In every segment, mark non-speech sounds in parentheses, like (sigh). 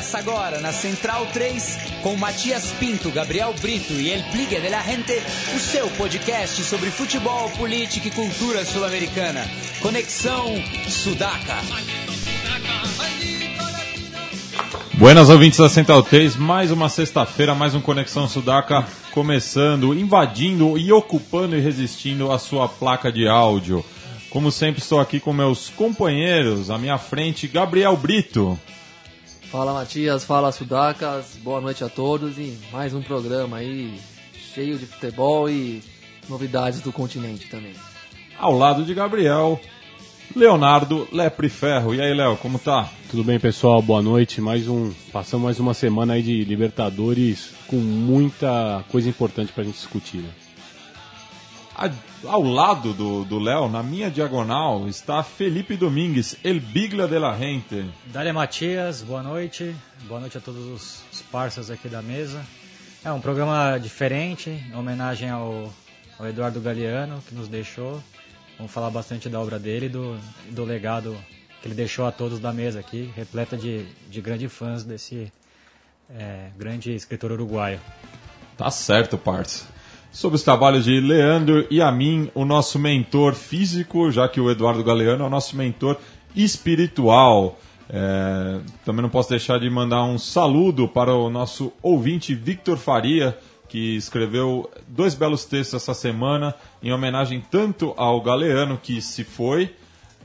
Começa agora na Central 3 com Matias Pinto, Gabriel Brito e El Pligue de la Gente, o seu podcast sobre futebol, política e cultura sul-americana. Conexão Sudaca. Buenas ouvintes da Central 3, mais uma sexta-feira, mais um Conexão Sudaca começando, invadindo e ocupando e resistindo a sua placa de áudio. Como sempre, estou aqui com meus companheiros, à minha frente, Gabriel Brito. Fala Matias, fala Sudacas, boa noite a todos e mais um programa aí cheio de futebol e novidades do continente também. Ao lado de Gabriel, Leonardo Lepre Ferro. E aí, Léo, como tá? Tudo bem, pessoal? Boa noite. Mais um, passamos mais uma semana aí de Libertadores com muita coisa importante pra gente discutir, né? A, ao lado do Léo, na minha diagonal, está Felipe Domingues, El Bigla de la Gente. Dália Matias, boa noite. Boa noite a todos os, os parceiros aqui da mesa. É um programa diferente, em homenagem ao, ao Eduardo Galeano, que nos deixou. Vamos falar bastante da obra dele e do, do legado que ele deixou a todos da mesa aqui, repleta de, de grandes fãs desse é, grande escritor uruguaio. Tá certo, parça. Sobre os trabalhos de Leandro e a mim, o nosso mentor físico, já que o Eduardo Galeano é o nosso mentor espiritual. É, também não posso deixar de mandar um saludo para o nosso ouvinte Victor Faria, que escreveu dois belos textos essa semana em homenagem tanto ao Galeano, que se foi,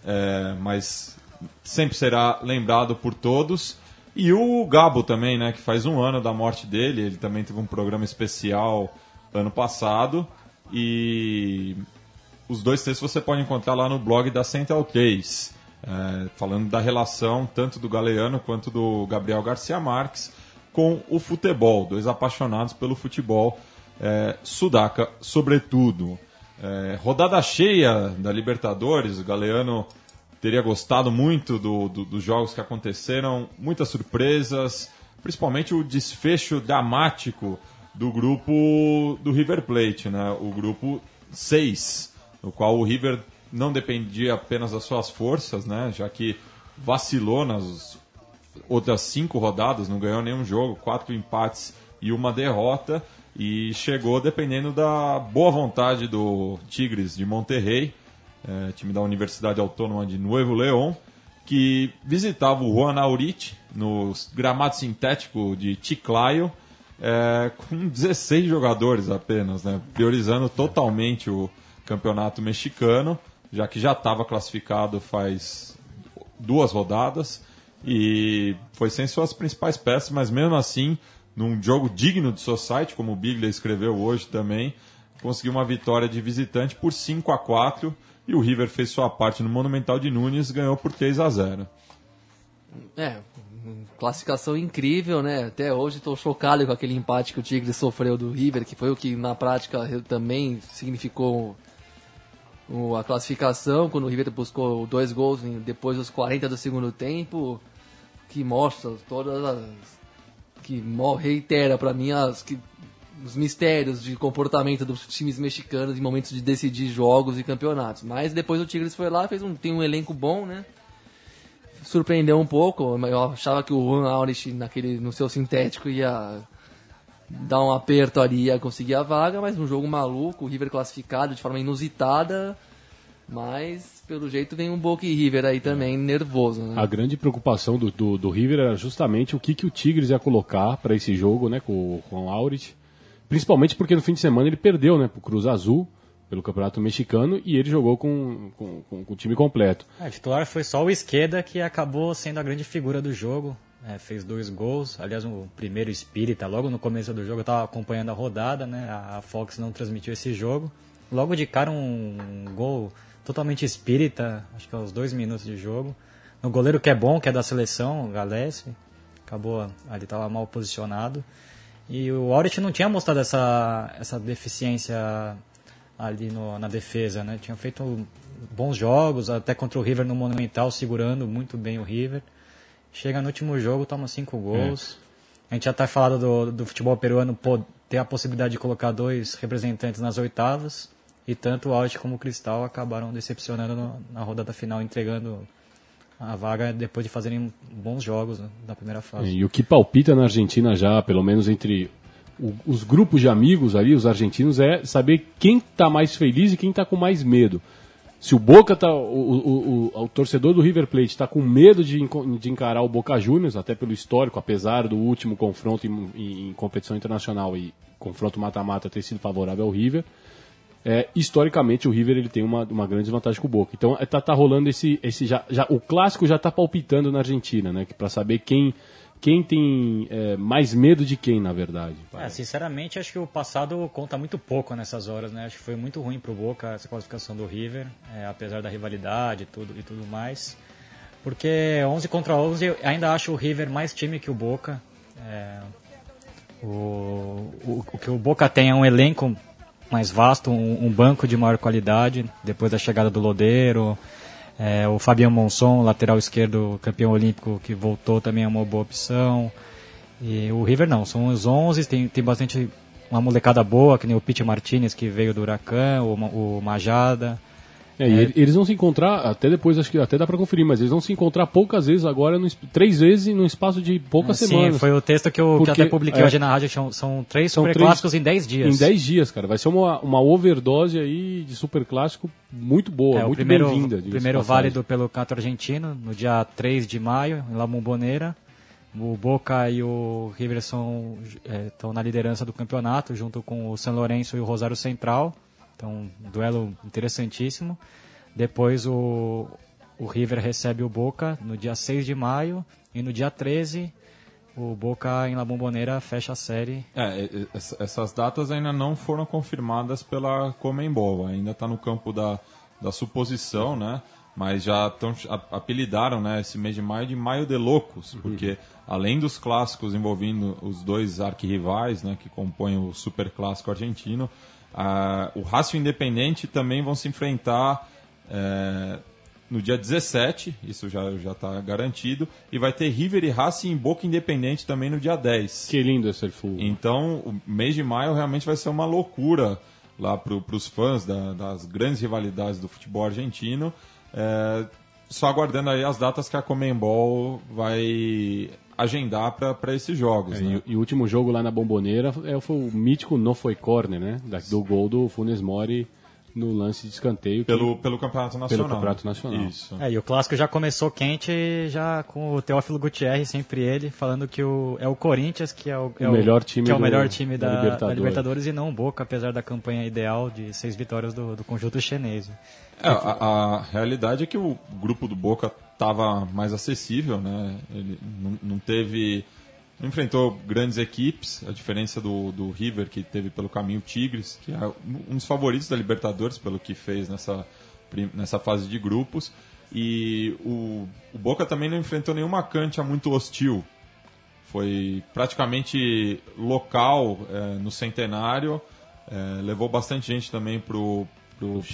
é, mas sempre será lembrado por todos, e o Gabo também, né, que faz um ano da morte dele, ele também teve um programa especial ano passado, e os dois textos você pode encontrar lá no blog da Central 3, é, falando da relação tanto do Galeano quanto do Gabriel Garcia Marques, com o futebol, dois apaixonados pelo futebol é, sudaca, sobretudo. É, rodada cheia da Libertadores, o Galeano teria gostado muito do, do, dos jogos que aconteceram, muitas surpresas, principalmente o desfecho dramático do grupo do River Plate, né? o grupo 6, no qual o River não dependia apenas das suas forças, né? já que vacilou nas outras cinco rodadas, não ganhou nenhum jogo, quatro empates e uma derrota, e chegou dependendo da boa vontade do Tigres de Monterrey, é, time da Universidade Autônoma de Nuevo León, que visitava o Juan Aurich no gramado sintético de Chiclayo, é, com 16 jogadores apenas, né, priorizando totalmente o campeonato mexicano, já que já estava classificado faz duas rodadas e foi sem suas principais peças, mas mesmo assim, num jogo digno de Society, como o Biglia escreveu hoje também, conseguiu uma vitória de visitante por 5 a 4 e o River fez sua parte no Monumental de Nunes, ganhou por 3 a 0. É, classificação incrível, né? Até hoje estou chocado com aquele empate que o Tigre sofreu do River, que foi o que na prática também significou a classificação, quando o River buscou dois gols depois dos 40 do segundo tempo que mostra todas as. que reitera para mim as, que, os mistérios de comportamento dos times mexicanos em momentos de decidir jogos e campeonatos. Mas depois o Tigres foi lá, fez um, tem um elenco bom, né? Surpreendeu um pouco. Eu achava que o Juan Aurich naquele, no seu sintético ia dar um aperto ali, ia conseguir a vaga, mas um jogo maluco, o River classificado de forma inusitada mas, pelo jeito, vem um Boca e River aí também nervoso. Né? A grande preocupação do, do, do, River era justamente o que, que o Tigres ia colocar para esse jogo né, com, com o Aurich. Principalmente porque no fim de semana ele perdeu né, para o Cruz Azul, pelo Campeonato Mexicano, e ele jogou com, com, com, com o time completo. É, titular foi só o Esqueda que acabou sendo a grande figura do jogo. É, fez dois gols, aliás, o primeiro espírita, logo no começo do jogo, eu estava acompanhando a rodada, né? A Fox não transmitiu esse jogo. Logo de cara, um, gol totalmente espírita, acho que aos dois minutos de jogo. No goleiro que é bom, que é da seleção, o Galesse, acabou, ali estava mal posicionado. E o Aurich não tinha mostrado essa, essa deficiência ali no, na defesa, né? Tinha feito bons jogos, até contra o River no Monumental, segurando muito bem o River. Chega no último jogo, toma cinco gols. É. A gente já está falando do, do futebol peruano ter a possibilidade de colocar dois representantes nas oitavas. E tanto o Alt como o Cristal acabaram decepcionando no, na rodada final, entregando a vaga depois de fazerem bons jogos né, na primeira fase. E o que palpita na Argentina já, pelo menos entre o, os grupos de amigos ali, os argentinos, é saber quem está mais feliz e quem está com mais medo. Se o Boca tá, o, o, o, o torcedor do River Plate está com medo de, de, encarar o Boca Juniors, até pelo histórico, apesar do último confronto em, em, em competição internacional e confronto mata-mata ter sido favorável ao River, é, historicamente o River ele tem uma, uma grande vantagem com o Boca. Então é, tá, tá rolando esse, esse já, já o clássico já está palpitando na Argentina, né? Para saber quem quem tem é, mais medo de quem, na verdade? É, sinceramente, acho que o passado conta muito pouco nessas horas, né? Acho que foi muito ruim pro Boca essa classificação do River, é, apesar da rivalidade e tudo, e tudo mais. Porque 11 contra 11, eu ainda acho o River mais time que o Boca. É, o, o, o, que o Boca tem é um elenco mais vasto, um, um banco de maior qualidade, depois da chegada do Lodeiro, é, o Fabian Monson, lateral esquerdo, campeão olímpico, que voltou também é uma boa opção. E o River não, são os 11, tem, tem bastante uma molecada boa, que nem o Pete Martinez, que veio do Huracan, o, o Majada. É, é. eles vão se encontrar, até depois, acho que até dá para conferir, mas eles vão se encontrar poucas vezes agora, no, três vezes no espaço de poucas é, semanas. Sim, foi o texto que eu, Porque, que até publiquei é, hoje na rádio, são, são três são superclássicos três, em dez dias. Em dez dias, cara. Vai ser uma, uma overdose aí de superclássico muito boa, é, muito bem-vinda. O primeiro válido pelo canto argentino, no dia 3 de maio, em La Bombonera. O Boca e o River estão é, na liderança do campeonato, junto com o São Lourenço e o Rosário Central. Então, um duelo interessantíssimo. Depois o, o River recebe o Boca no dia 6 de maio e no dia 13 o Boca em La Bombonera fecha a série. É, essas datas ainda não foram confirmadas pela Comembol, ainda está no campo da, da suposição, né? Mas já tão, apelidaram né, esse mês de maio de Maio de Loucos, porque além dos clássicos envolvendo os dois arquirrivais né, que compõem o super clássico argentino, o Racing Independente também vão se enfrentar é, no dia 17, isso já está garantido, e vai ter River e Racing em Boca Independente também no dia 10. Que lindo esse full. Então, o mês de maio realmente vai ser uma loucura lá para os fãs da, das grandes rivalidades do futebol argentino. É, só aguardando aí as datas que a Comembol vai agendar para esses jogos. É, né? e, e, o último jogo lá na Bomboneira é, foi o mítico Não Foi Corner, né? do gol do Funes Mori no lance de escanteio. Pelo, pelo Campeonato Nacional. Pelo Campeonato Nacional. Isso. É, e o clássico já começou quente, já com o Teófilo Gutierrez, sempre ele, falando que o, é o Corinthians que é o, é o melhor time, que é o do, melhor time da, da, Libertadores. da, Libertadores. e não o Boca, apesar da campanha ideal de seis vitórias do, do conjunto chinês. É, a, a, realidade é que o grupo do Boca estava mais acessível, né? Ele não, não teve enfrentou grandes equipes, a diferença do, do River, que teve pelo caminho Tigres, que é um dos favoritos da Libertadores, pelo que fez nessa, nessa fase de grupos. E o, o Boca também não enfrentou nenhuma cancha muito hostil. Foi praticamente local é, no centenário, é, levou bastante gente também para o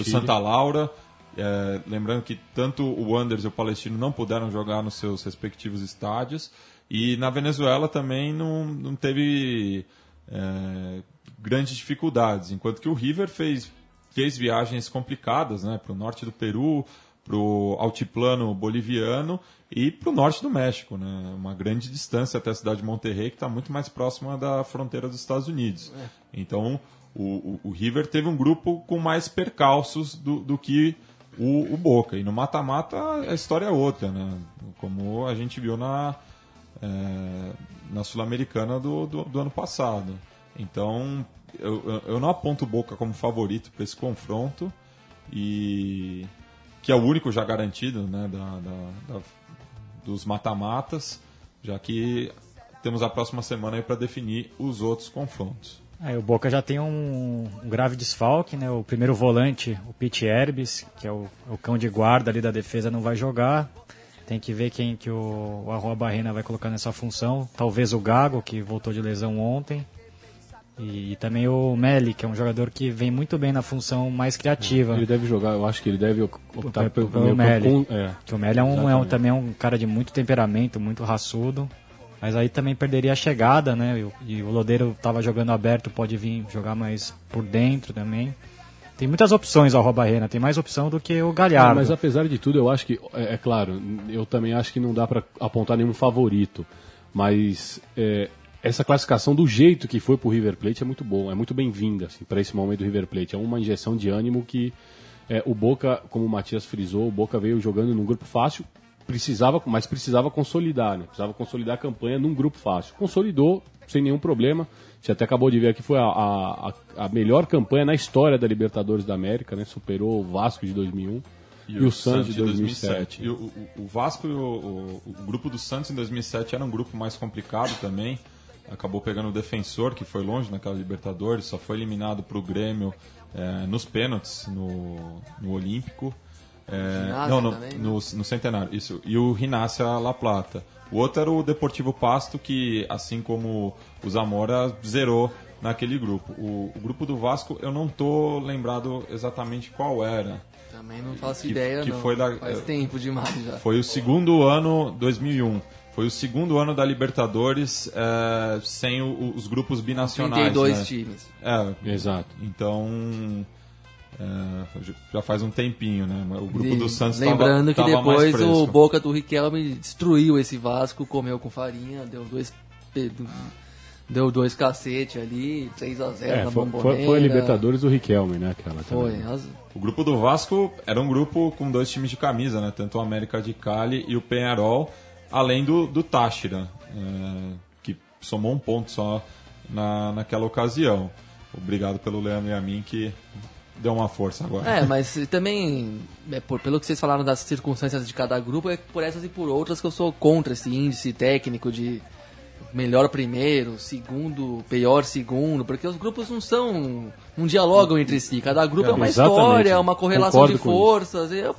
Santa Laura. É, lembrando que tanto o Anders e o Palestino não puderam jogar nos seus respectivos estádios. E na Venezuela também não, não teve é, grandes dificuldades, enquanto que o River fez, fez viagens complicadas né, para o norte do Peru, para o altiplano boliviano e para o norte do México, né? uma grande distância até a cidade de Monterrey, que está muito mais próxima da fronteira dos Estados Unidos. É. Então, o, o, o, River teve um grupo com mais percalços do, do que o, o Boca. E no mata-mata a história é outra, né? como a gente viu na, é, na Sul-Americana do, do, do, ano passado. Então, eu, eu não aponto o Boca como favorito para esse confronto, e que é o único já garantido né, da, da, da dos mata-matas, já que temos a próxima semana para definir os outros confrontos. É, o Boca já tem um, um, grave desfalque, né? O primeiro volante, o Pete Herbes, que é o, o, cão de guarda ali da defesa, não vai jogar. Tem que ver quem que o, o Arroa Barrena vai colocar nessa função. Talvez o Gago, que voltou de lesão ontem. E, e também o Meli, que é um jogador que vem muito bem na função mais criativa. Ele deve jogar, eu acho que ele deve optar pelo, pelo Meli. É, que o Meli é, um, é um, também é um cara de muito temperamento, muito raçudo. Mas aí também perderia a chegada, né? E, o Lodeiro estava jogando aberto, pode vir jogar mais por dentro também. tem muitas opções ao Arroba Rena, tem mais opção do que o Galhardo. Mas apesar de tudo, eu acho que, é, é claro, eu também acho que não dá para apontar nenhum favorito. Mas é, essa classificação do jeito que foi pro River Plate é muito bom, é muito bem-vinda assim, para esse momento do River Plate. É uma injeção de ânimo que é, o Boca, como o Matias frisou, o Boca veio jogando num grupo fácil, precisava, mas precisava consolidar, né? Precisava consolidar a campanha num grupo fácil. Consolidou sem nenhum problema. Gente até acabou de ver que foi a, a, a melhor campanha na história da Libertadores da América, né? Superou o Vasco de 2001 e, e o, Santos de 2007. 2007. E o, o, Vasco e o, o, grupo do Santos em 2007 era um grupo mais complicado também. Acabou pegando o defensor, que foi longe naquela Libertadores, só foi eliminado para o Grêmio é, nos pênaltis no, no Olímpico. É, não, no, também, né? no, no, Centenário, isso. E o Rinácia La Plata. O outro era o Deportivo Pasto, que, assim como o Zamora, zerou naquele grupo. O, o grupo do Vasco, eu não tô lembrado exatamente qual era. Também não faço que, ideia, que não. Foi da, Faz tempo demais já. Foi o segundo ano, 2001. Foi o segundo ano da Libertadores é, sem o, os grupos binacionais. 32 né? times. É, exato. Então, é, já faz um tempinho, né? O grupo e, do Santos Lembrando tava, que tava depois o Boca do Riquelme destruiu esse Vasco, comeu com farinha, deu dois deu dois cacete ali, 3 a 0 é, na foi, foi, foi, a Libertadores do Riquelme, né? Aquela foi. As... O grupo do Vasco era um grupo com dois times de camisa, né? Tanto o América de Cali e o Penharol, além do, do Táchira, é, que somou um ponto só na, naquela ocasião. Obrigado pelo Leandro e a mim que deu uma força agora. É, mas também, é, por, pelo que vocês falaram das circunstâncias de cada grupo, é por essas e por outras que eu sou contra esse índice técnico de melhor primeiro, segundo, pior segundo, porque os grupos não são. não dialogam entre si. Cada grupo é, é uma história, é uma correlação Concordo de forças. Eu,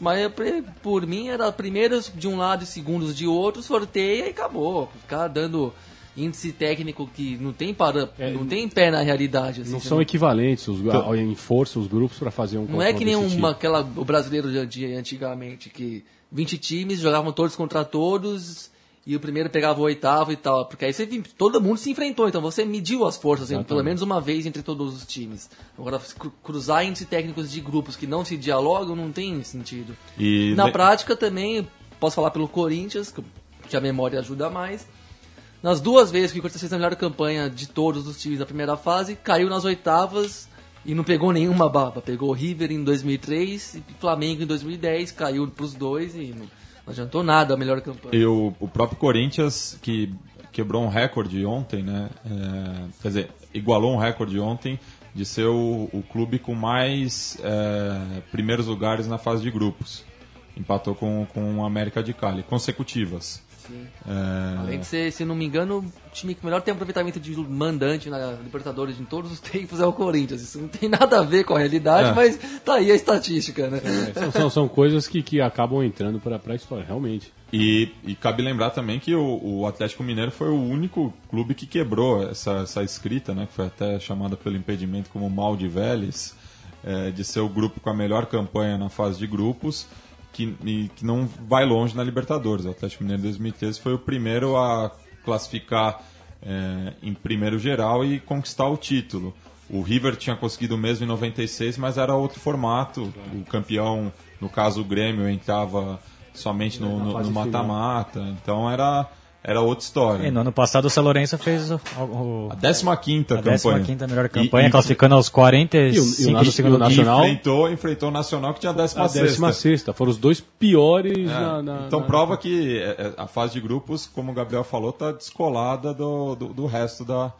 mas por mim era primeiros de um lado e segundos de outro, sorteia e acabou. Ficar dando índice técnico que não tem para, é, não tem pé na realidade. Assim, não são não... equivalentes os, então, em força os grupos para fazer um Não é que nem uma, tipo. aquela, o brasileiro de, de antigamente, que 20 times jogavam todos contra todos e o primeiro pegava o oitavo e tal, porque aí você, todo mundo se enfrentou, então você mediu as forças, assim, pelo menos uma vez entre todos os times. Agora, cruzar índices técnicos de grupos que não se dialogam não tem sentido. E Na prática também, posso falar pelo Corinthians, que a memória ajuda mais, nas duas vezes que o Corinthians fez a melhor campanha de todos os times da primeira fase, caiu nas oitavas e não pegou nenhuma baba. Pegou o River em 2003 e Flamengo em 2010, caiu para os dois e não, não, adiantou nada a melhor campanha. E o, o próprio Corinthians, que quebrou um recorde ontem, né? É, quer dizer, igualou um recorde ontem de ser o, o clube com mais é, primeiros lugares na fase de grupos. Empatou com, com o América de Cali, consecutivas. É... Além de ser, se não me engano, o time que melhor tem aproveitamento de mandante na Libertadores em todos os tempos é o Corinthians. Isso não tem nada a ver com a realidade, é. mas tá aí a estatística, né? É, são, são, são, coisas que, que acabam entrando para a história, realmente. E, e, cabe lembrar também que o, o, Atlético Mineiro foi o único clube que quebrou essa, essa escrita, né, que foi até chamada pelo impedimento como mal de Vélez, é, de ser o grupo com a melhor campanha na fase de grupos que, e, que não vai longe na Libertadores. O Atlético Mineiro 2013 foi o primeiro a classificar é, em primeiro geral e conquistar o título. O River tinha conseguido o mesmo em 96, mas era outro formato. O campeão, no caso o Grêmio, entrava somente no mata-mata. Então era era outra história. E no ano passado o São Lourenço fez o, o, a 15 campanha. A 15 melhor campanha, e, classificando aos 45 e o, do segundo nacional. enfrentou, enfrentou o Nacional que tinha a 16 A 16 Foram os dois piores é, na, na, Então na... prova que é, é, a fase de grupos, como o Gabriel falou, está descolada do, do, do resto da,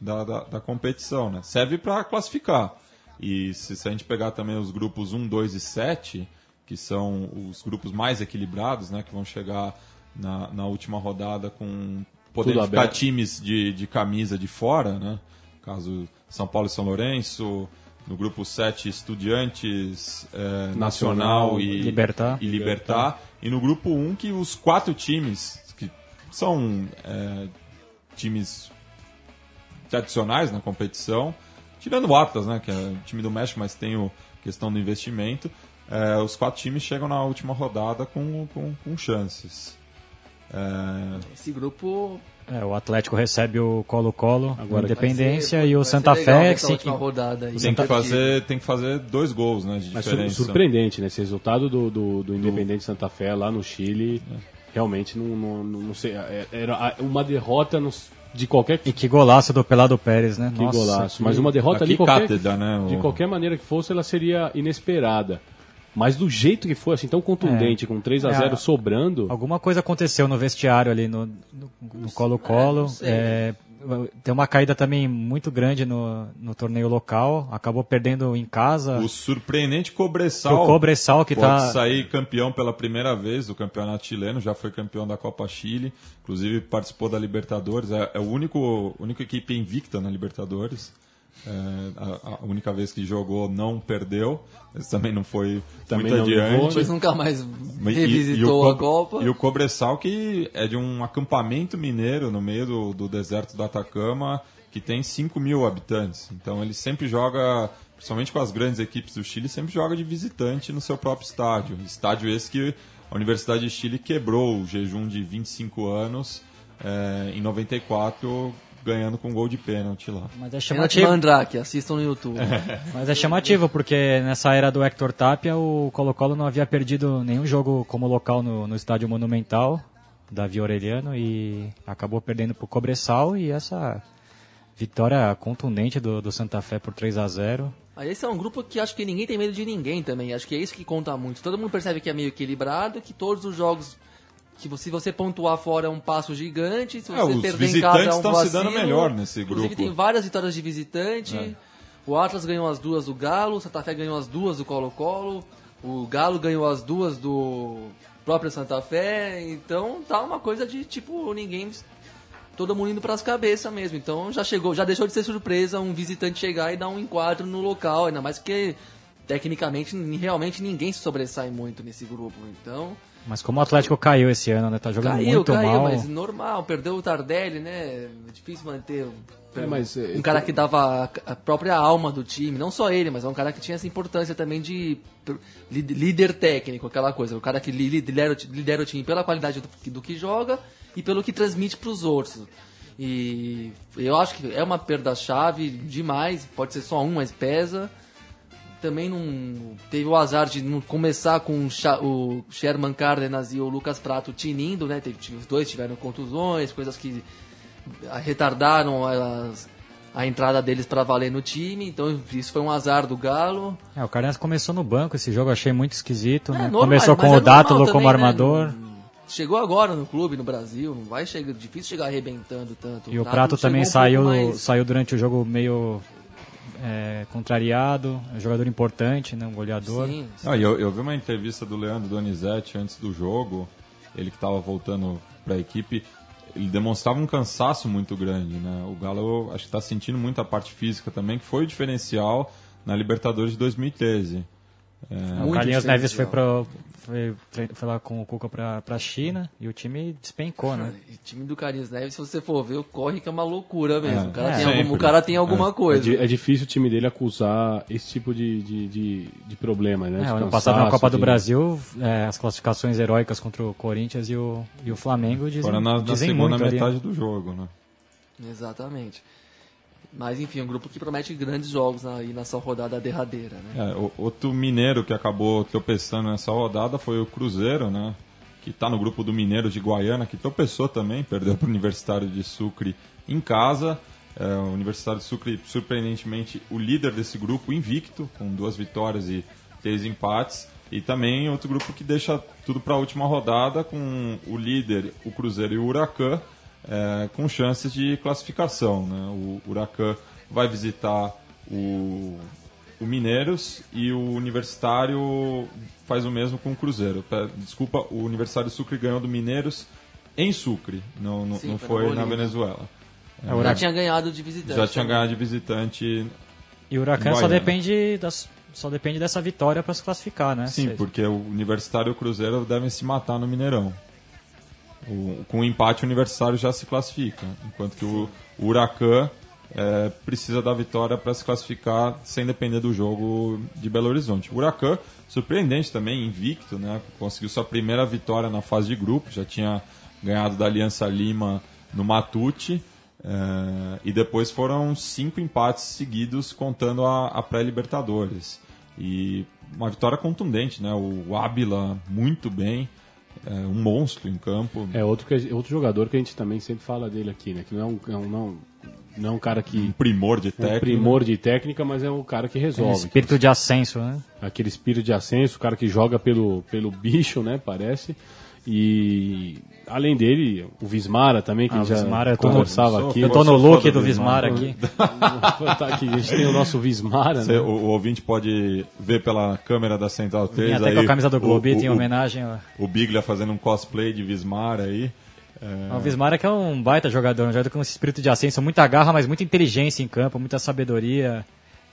da, da, da, competição. Né? Serve para classificar. E se, se a gente pegar também os grupos 1, 2 e 7, que são os grupos mais equilibrados, né, que vão chegar na, na última rodada com podendo ficar aberto. times de, de camisa de fora, né? Caso São Paulo e São Lourenço, no grupo 7 Estudiantes, é, Nacional, Nacional, e Libertar. e Libertar. E no grupo 1 que os quatro times, que são é, times tradicionais na competição, tirando o Atlas, né, que é o time do México, mas tem a questão do investimento, é, os quatro times chegam na última rodada com, com, com chances. É, Esse grupo É, o Atlético recebe o Colo-Colo, Agora- Independência ser- e o Santa Fé. que última rodada aí. tem, que fazer, tem que fazer dois gols né, de Mas surpreendente, né? Esse resultado do, do, do Independente Santa Fé lá no Chile, realmente não, não, não, não sei. é- Era uma derrota no- de qualquer E que golaço do Pelado Pérez, né? que Nossa, golaço. que- Mas uma derrota ali qualquer, cátedra, né, de qualquer maneira que fosse, ela seria inesperada. Mas do jeito que foi, assim, tão contundente, com 3 a 0 É. sobrando. Alguma coisa aconteceu no vestiário ali no no- no Colo-Colo. É, tem uma caída também muito grande no, no torneio local. Acabou perdendo em casa. O surpreendente Cobressal Cobressal, que pode tá. sair campeão pela primeira vez do campeonato chileno, já foi campeão da Copa Chile, inclusive participou da Libertadores, é, é o único única equipe invicta na Libertadores. É, a, a única vez que jogou não perdeu, mas também não foi Também muito não adiante. Depois nunca mais E- revisitou e o a Copa. E o Cobressal, que é de um acampamento mineiro no meio do, do deserto do Atacama, que tem 5 mil habitantes. Então ele sempre joga, principalmente com as grandes equipes do Chile, sempre joga de visitante no seu próprio estádio. Estádio esse que a Universidade de Chile quebrou o jejum de 25 anos eh, em 94, ganhando com gol de pênalti lá. Mas é chamativo. Mandrake, assistam no YouTube. (laughs) Mas é chamativo, porque nessa era do Hector Tapia, o Colo-Colo não havia perdido nenhum jogo como local no, no estádio Monumental, Davi Aureliano, e acabou perdendo pro Cobressal, e essa vitória contundente do, do Santa Fé por 3 a 0 Aí esse é um grupo que acho que ninguém tem medo de ninguém também. Acho que é isso que conta muito. Todo mundo percebe que é meio equilibrado, que todos os jogos que você- se você pontuar fora é um passo gigante, se É, você os perder em casa é visitantes um estão se dando melhor nesse Inclusive grupo. tem várias vitórias de visitante. É. O Atlas ganhou as duas do Galo, o Santa Fé ganhou as duas do Colo-Colo, o Galo ganhou as duas do próprio Santa Fé. Então tá uma coisa de tipo ninguém todo mundo indo pras cabeças mesmo. Então já chegou, já deixou de ser surpresa um visitante chegar e dar um enquadro no local, ainda mais que tecnicamente ni- realmente ninguém se sobressai muito nesse grupo. Então, Mas como o Atlético caiu esse ano, né? Tá jogando caiu, muito caiu, mal. mas normal, perdeu o Tardelli, né? É difícil manter É, mas, é, um cara que dava a- própria alma do time, não só ele, mas é um cara que tinha essa importância também de líder técnico, aquela coisa, o cara que li- lidera, lidera o time pela qualidade do, que- do que joga e pelo que transmite para os outros. E eu acho que é uma perda-chave demais, pode ser só um, mas pesa. Também não teve o azar de não começar com o Sherman Cárdenas e o Lucas Prato tinindo, né? Teve, os dois tiveram contusões, coisas que retardaram as- a entrada deles para valer no time. Então isso foi um azar do Galo. É, o Carnes começou no banco esse jogo, achei muito esquisito. É né? normal, Começou com o Dátulo como né? armador. Chegou agora no clube, no Brasil, não vai chegar, difícil chegar arrebentando tanto. E o Prato também um saiu, mais- saiu durante o jogo meio é, contrariado. É um jogador importante, né? Um goleador. Sim, Ah, e eu, eu vi uma entrevista do Leandro Donizete antes do jogo, ele que estava voltando para a equipe, ele demonstrava um cansaço muito grande, né? O Galo acho que está sentindo muito a parte física também, que foi o diferencial na Libertadores de 2013. O Muito Carlinhos Neves foi, pro, foi, foi lá com o Cuca pra, pra China e o time despencou, né? O (laughs) time do Carlinhos Neves, se você for ver, corre que é uma loucura mesmo. É, o, cara é. tem algum- o cara tem alguma É, coisa. di- é difícil o time dele acusar esse tipo de, de, de, de problema, né? É, De ano passado na Copa do de- Brasil, é, as classificações heróicas contra o Corinthians e o, e o Flamengo dizem, Fora na, na dizem segunda muito ali. metade do jogo, né? Exatamente. Mas enfim, um grupo que promete grandes jogos aí nessa rodada derradeira, né? É, outro mineiro que acabou tropeçando nessa rodada foi o Cruzeiro, né? Que está no grupo do Mineiro de Guaiana, que tropeçou também, perdeu para o Universitário de Sucre em casa. É, o Universitário de Sucre, surpreendentemente, o líder desse grupo, invicto, com duas vitórias e três empates. E também outro grupo que deixa tudo para a última rodada, com o líder, o Cruzeiro e o Huracan, é, com chances de classificação. Né? O Huracan vai visitar o, o Mineiros e o Universitário faz o mesmo com o Cruzeiro. Desculpa, o Universitário Sucre ganhou do Mineiros em Sucre, não, não, Sim, não foi na foi na Bolívia. Venezuela. É, Já tinha ganhado de visitante. Já tinha ganhado de visitante. E o Huracan só Guaiana. depende, das, só depende dessa vitória para se classificar, né? Sim, porque o Universitário e o Cruzeiro devem se matar no Mineirão. O- com o empate, o Universitário já se classifica, enquanto que o, o Huracan é, precisa da vitória para se classificar sem depender do jogo de Belo Horizonte. O Huracan, surpreendente também, invicto, né? conseguiu sua primeira vitória na fase de grupo, já tinha ganhado da Aliança Lima no Matute. eh, e depois foram cinco empates seguidos, contando a, a pré-Libertadores. E uma vitória contundente, né? O Ábila muito bem, é, um monstro em campo. É outro, que, outro jogador que a gente também sempre fala dele aqui, né? Que não é um, é um- não, não é um cara Um que. primor de Um técnico. primor de técnica, mas é um cara que Tem resolve. espírito de ascenso, né? aquele espírito de ascenso, o cara que joga pelo, pelo bicho, né, parece. E além dele, o Vismara também, que Ah, o já Vismara, eu tô- conversava sou- aqui. Eu tô no look do do Vismara Vismara. aqui. (laughs) Tá aqui, a gente tem o nosso Vismara, Você- né? o, o ouvinte pode ver pela câmera da Central 3 Vim até aí com a camisa do o- Globito o, em o, homenagem. ó. o Biglia fazendo um cosplay de Vismar aí. É, O Vismara que é um baita jogador, um jogador com esse espírito de ascenso, muita garra, mas muita inteligência em campo, muita sabedoria.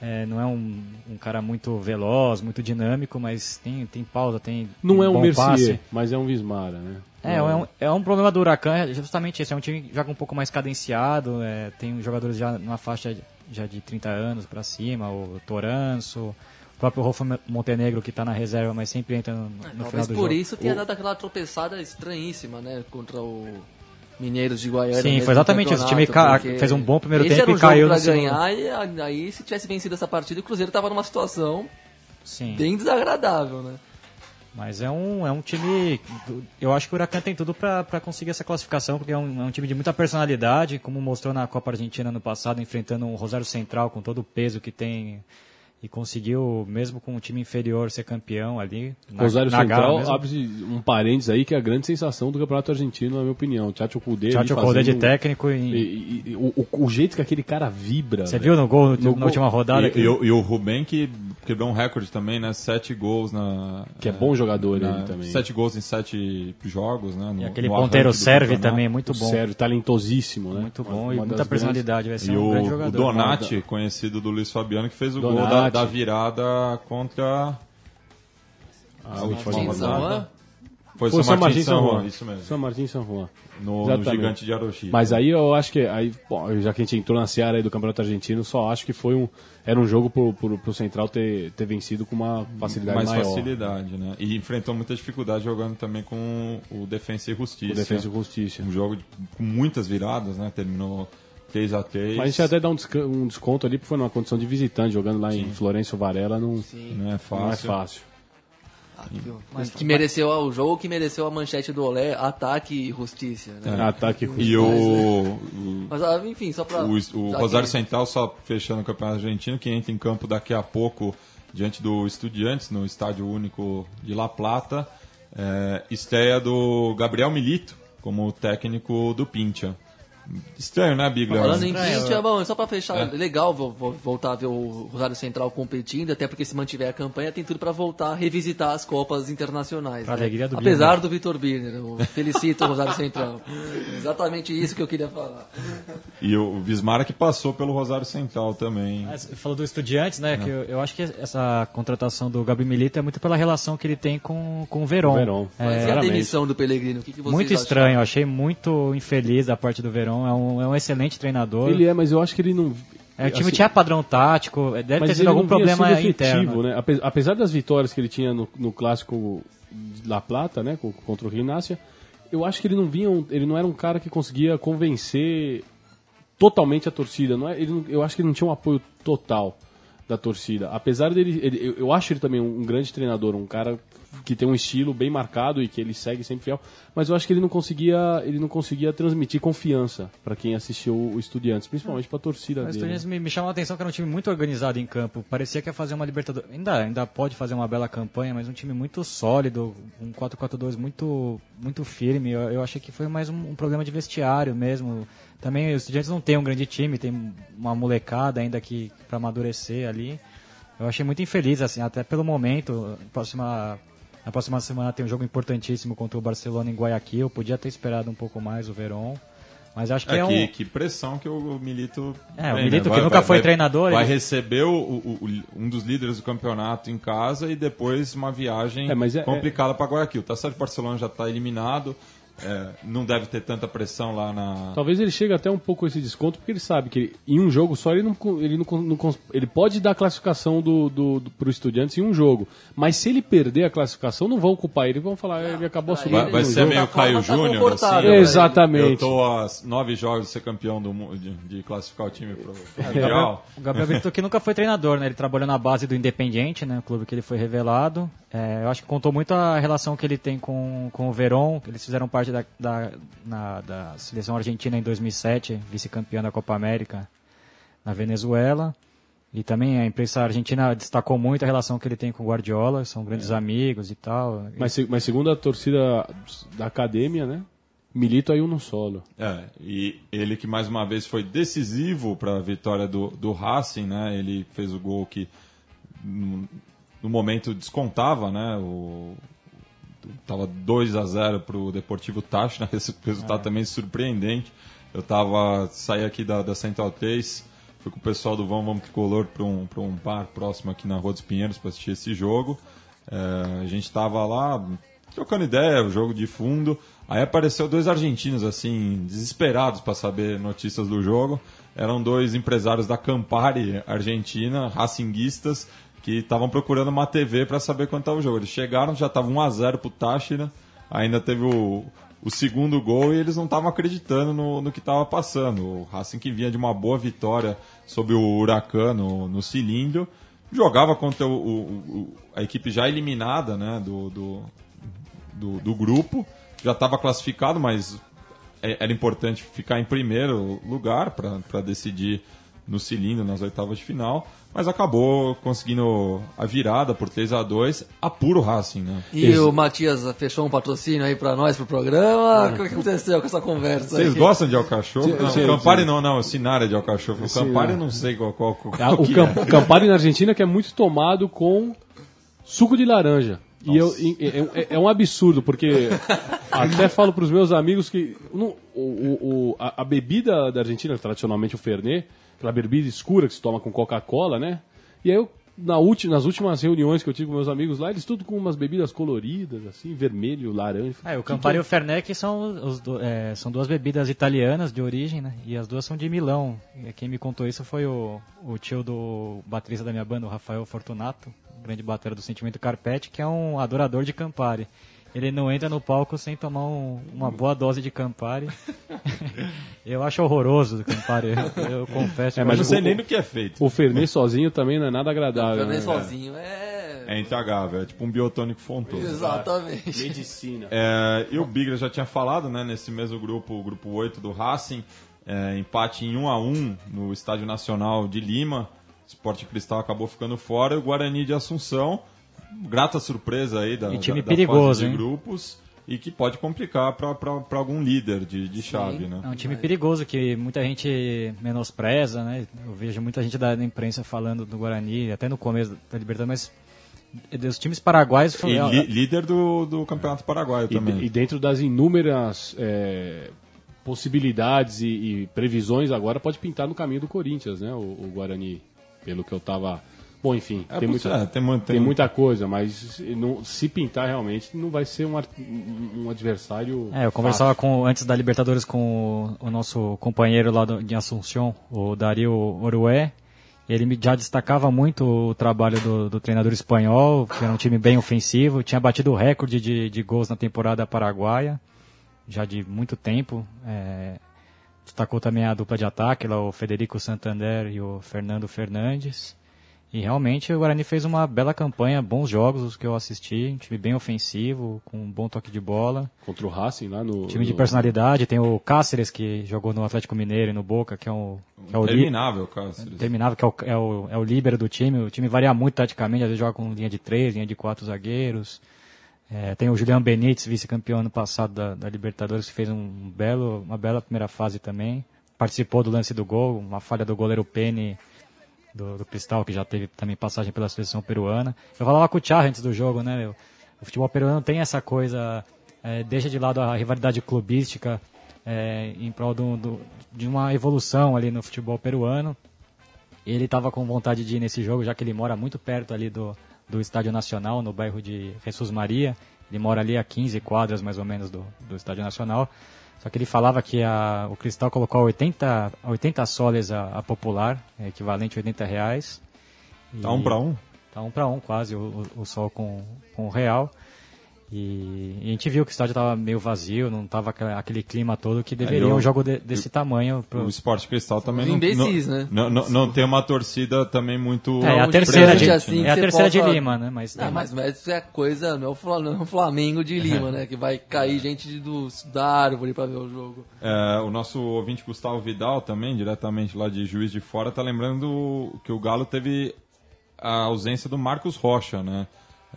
É, não é um, um cara muito veloz, muito dinâmico, mas tem, tem pausa, tem Não é um Mercier, passe. mas é um Vismara, né? É, é um, é um problema do Huracan, é justamente esse. É um time que joga um pouco mais cadenciado, é, tem jogadores já numa faixa já de 30 anos pra cima, o Toranço, o próprio Rolfo Montenegro que tá na reserva, mas sempre entra no, no final Talvez do por jogo. isso tenha dado aquela tropeçada estranhíssima, né? Contra o Mineiros de Guaiana. Sim, foi exatamente isso. O time fez um bom primeiro tempo e caiu pra no segundo. ganhar e aí se tivesse vencido essa partida o Cruzeiro tava numa situação Sim. bem desagradável, né? Mas é um, é um time. Eu acho que o Huracan tem tudo pra conseguir essa classificação, porque é um, é um time de muita personalidade, como mostrou na Copa Argentina no passado, enfrentando um Rosário Central com todo o peso que tem. E conseguiu, mesmo com um time inferior, ser campeão ali. na- Rosário na Central abre um parênteses aí que é a grande sensação do Campeonato Argentino, na minha opinião. Tchatcho Kudê Tchatcho Kudê de técnico e. E, e- e o, o- o jeito que aquele cara vibra. Você viu no gol No na gol- última rodada? e, que- e o, e o Rubem que quebrou um recorde também, né? Sete gols na. Que é bom jogador na- ele também. Sete gols em sete jogos, né? No, e aquele no ponteiro serve também, muito bom. Sério, talentosíssimo, né? Muito Uma- bom uma e das muita grandes- personalidade. Vai ser E um o, grande o jogador. Donati, conhecido do Luiz Fabiano, que fez o gol da, Donati. Da virada contra. A última Martins rodada. São rodada. Juan, Foi, Foi São Martin São Juan, Juan. isso mesmo. São Martin e São Juan. No, no. Gigante de Aroshi. Mas aí eu acho que, aí, bom, já que a gente entrou na seara aí do Campeonato Argentino, só acho que foi um, era um jogo pro, pro, pro Central ter, ter vencido com uma facilidade mais maior. facilidade, né? E enfrentou muita dificuldade jogando também com o Defensa e Justiça. O Defesa e Justiça. Um jogo de- com muitas viradas, né? Terminou 3 a 3 Mas a gente até dá um, desca- um desconto ali, porque foi numa condição de visitante, jogando lá em Florencio Varela, não, Não é não é fácil. fácil. Mas que mereceu o jogo que mereceu a manchete do Olé, ataque e justiça, né? Ataque E o, o, Mas ah, enfim, só pra. o, o Rosário que- Central, só fechando o Campeonato Argentino, que entra em campo daqui a pouco diante do Estudiantes, no Estádio Único de La Plata. É, estreia do Gabriel Milito como técnico do Pincha. Estranho, né, Bigler? Falando em Pinch, é bom, só pra fechar, É. legal vo- vo- voltar a ver o Rosário Central competindo, até porque se mantiver a campanha tem tudo pra voltar a revisitar as Copas internacionais. Né? alegria do Apesar Birner. do Vitor Birner, eu felicito o Rosário Central. (laughs) Exatamente isso que eu queria falar. E o Vismara que passou pelo Rosário Central também. Mas Você falou do Estudiantes, né? É. Que eu, eu acho que essa contratação do Gabi Milito é muito pela relação que ele tem com, com o Verón. Verón. É, Mas e a demissão do Pellegrino? O que, que vocês muito estranho, eu achei muito infeliz da parte do Verón. É um, é um excelente treinador. Ele é, mas eu acho que ele não. É, o time assim, tinha padrão tático, deve mas ter sido algum problema efetivo, interno. né? Ape- Apesar das vitórias que ele tinha no, no clássico La Plata, né, co- contra o Rinácia, eu acho que ele não vinha, um- ele não era um cara que conseguia convencer totalmente a torcida. Não é, ele eu acho que ele não tinha um apoio total da torcida. Apesar dele, ele- eu, acho ele também um grande treinador, um cara que tem um estilo bem marcado e que ele segue sempre fiel. Mas eu acho que ele não conseguia, ele não conseguia transmitir confiança para quem assistiu o Estudiantes, principalmente para a torcida Mas o dele. Estudiantes me, me chamou a atenção que era um time muito organizado em campo. Parecia que ia fazer uma Libertadores. Ainda, ainda pode fazer uma bela campanha, mas um time muito sólido, um 4-4-2 muito, muito firme. Eu, eu achei que foi mais um, um problema de vestiário mesmo. Também os Estudiantes não tem um grande time, tem uma molecada ainda que para amadurecer ali. Eu achei muito infeliz, assim, até pelo momento. Próxima, na próxima semana tem um jogo importantíssimo contra o Barcelona em Guayaquil. Podia ter esperado um pouco mais o Verón. Mas acho que é, É, um. que, que pressão que o Milito. É, o tem, Milito né? que nunca foi treinador, Vai ele- receber o, o- o- um dos líderes do campeonato em casa e depois uma viagem É, mas é- complicada para Guayaquil. Tá certo o Barcelona já está eliminado. É, não deve ter tanta pressão lá na. Talvez ele chegue até um pouco esse desconto, porque ele sabe que ele- em um jogo só ele não, ele não, não ele pode dar a classificação do, do, do, pro Estudiantes em um jogo. Mas se ele perder a classificação, não vão ocupar ele, vão falar, ele acabou pra subindo. Vai, vai ser jogo. meio Caio tá Júnior, confortável assim. ele. Exatamente. Eu tô a nove jogos de ser campeão do de, de classificar o time pro, pro Mundial. O Gabriel Brito que nunca foi treinador, né? Ele trabalhou na base do Independiente, né? O clube que ele foi revelado. É, eu acho que contou muito a relação que ele tem com, com o Verón. Eles fizeram parte da, da, na- da seleção argentina em 2007, vice-campeã da Copa América na Venezuela. E também a imprensa argentina destacou muito a relação que ele tem com o Guardiola. São grandes amigos e tal. Mas, se- mas segundo a torcida da academia, né? Milito aí um no solo. É, e ele que mais uma vez foi decisivo para a vitória do, do Racing, né? Ele fez o gol que no, momento descontava, né? O, tava 2 a 0 para o Deportivo Táchira, (laughs) esse resultado também surpreendente. Eu tava saí aqui da, da Central 3, fui com o pessoal do Vão Vamos Tricolor para um, pra um bar próximo aqui na Rua dos Pinheiros para assistir esse jogo. É, a gente tava lá trocando ideia, o jogo de fundo. Aí apareceu dois argentinos assim, desesperados para saber notícias do jogo. Eram dois empresários da Campari Argentina, racinguistas, que estavam procurando uma TV para saber quanto estava o jogo. Eles chegaram, já estava 1 a 0 pro Táchira. Ainda teve o, o segundo gol e eles não estavam acreditando no, no que estava passando. O Racing que vinha de uma boa vitória sobre o Huracan no, no cilindro, jogava contra o, o- o- a equipe já eliminada né, do, do, do, do grupo, já estava classificado, mas é- era importante ficar em primeiro lugar para decidir no cilindro nas oitavas de final, mas acabou conseguindo a virada por 3 a 2 a puro Racing, né? E o Matias fechou um patrocínio aí pra nós, pro programa. O que aconteceu com essa conversa Vocês aí? gostam de alcachofo? Não, sim, Campari sim. não, não, Sinara de alcachofo. O Campari eu não sei qual, qual, qual, Ah, o é. Campari na Argentina que é muito tomado com suco de laranja. E eu, é, é- é um absurdo, porque (laughs) até falo para os meus amigos que não- o, o- o- a, a bebida da Argentina, tradicionalmente o Fernet, aquela bebida escura que se toma com Coca-Cola, né? E aí eu, na nas últimas reuniões que eu tive com meus amigos lá, eles tudo com umas bebidas coloridas, assim, vermelho, laranja. É, o Campari e o Fernet são, do- é, são duas bebidas italianas de origem, né? E as duas são de Milão. Quem me contou isso foi o, o tio do baterista da minha banda, o Rafael Fortunato, grande batera do Sentimento Carpete, que é um adorador de Campari. Ele não entra no palco sem tomar um- uma boa dose de Campari. (laughs) eu acho horroroso o Campari, eu, eu confesso. É, Mas mas não sei o- nem do que é feito. O Fernet sozinho também não é nada agradável. Fernet né? sozinho, é... É intragável, é tipo um biotônico fontoso. Exatamente. Medicina. É, e o Bigler já tinha falado, né, nesse mesmo grupo, o grupo 8 do Racing, é, empate em 1 a 1 no Estádio Nacional de Lima. O Sport Cristal acabou ficando fora e o Guarani de Assunção, grata surpresa aí da, E time da, da perigoso, fase de hein? grupos e que pode complicar para algum líder de, de chave, né? É um time perigoso que muita gente menospreza, né? Eu vejo muita gente da, imprensa falando do Guarani, até no começo da Libertadores, mas dos times paraguaios foi, E li- líder do, do Campeonato Paraguaio E, também. e dentro das inúmeras é, possibilidades e, e previsões, agora pode pintar no caminho do Corinthians, né? O, o Guarani, pelo que eu tava. Bom, enfim, É, tem, muita, é, tem tem tem- muita coisa, mas não- se pintar realmente, não vai ser um, um adversário. É, eu conversava com, antes da Libertadores com o, o nosso companheiro lá do, de Assunção, o Dario Orué. Ele me- já destacava muito o trabalho do, do treinador espanhol, que era um time bem ofensivo, tinha batido o recorde de, de gols na temporada paraguaia, já de muito tempo. É, destacou também a dupla de ataque, lá o Federico Santander e o Fernando Fernandes. E realmente o Guarani fez uma bela campanha, bons jogos os que eu assisti, um time bem ofensivo, com um bom toque de bola. Contra o Racing lá no. Time de no- personalidade, tem o Cáceres que jogou no Atlético Mineiro e no Boca, que é o, que é o li- Terminável, Cáceres. terminável, que é o, é, o, é o líbero do time. O time varia muito taticamente, às vezes joga com linha de três, linha de quatro zagueiros. É, tem o Julião Benítez, vice-campeão ano passado da, da Libertadores, que fez um belo, uma bela primeira fase também. Participou do lance do gol, uma falha do goleiro Penny do, do Cristal, que já teve também passagem pela seleção peruana. Eu falava com o Thiago antes do jogo, né, meu? O futebol peruano tem essa coisa, é, deixa de lado a rivalidade clubística é, em prol do, do- de uma evolução ali no futebol peruano. Ele estava com vontade de ir nesse jogo, já que ele mora muito perto ali do, do Estádio Nacional, no bairro de Jesus Maria. Ele mora ali a 15 quadras mais ou menos do, do Estádio Nacional. Só que ele falava que a, o Cristal colocou 80, 80 soles a, a popular, é equivalente a 80 reais. Tá um para um? Tá um para um quase, o, o, o sol com, com o real. E, e, a gente viu que o estádio estava meio vazio, não estava aquele clima todo que deveria um jogo de, desse tamanho. Pro... O Esporte Cristal também não, imbecis, não, né? não, não, não, tem uma torcida também muito. É, a terceira de, assim, é a terceira de Lima, né? Mas, não, mas, mas isso é coisa, não é o Flamengo de Lima, né? Que vai cair gente do, da árvore para ver o jogo. É, o nosso ouvinte Gustavo Vidal também, diretamente lá de Juiz de Fora, tá lembrando que o Galo teve a ausência do Marcos Rocha, né?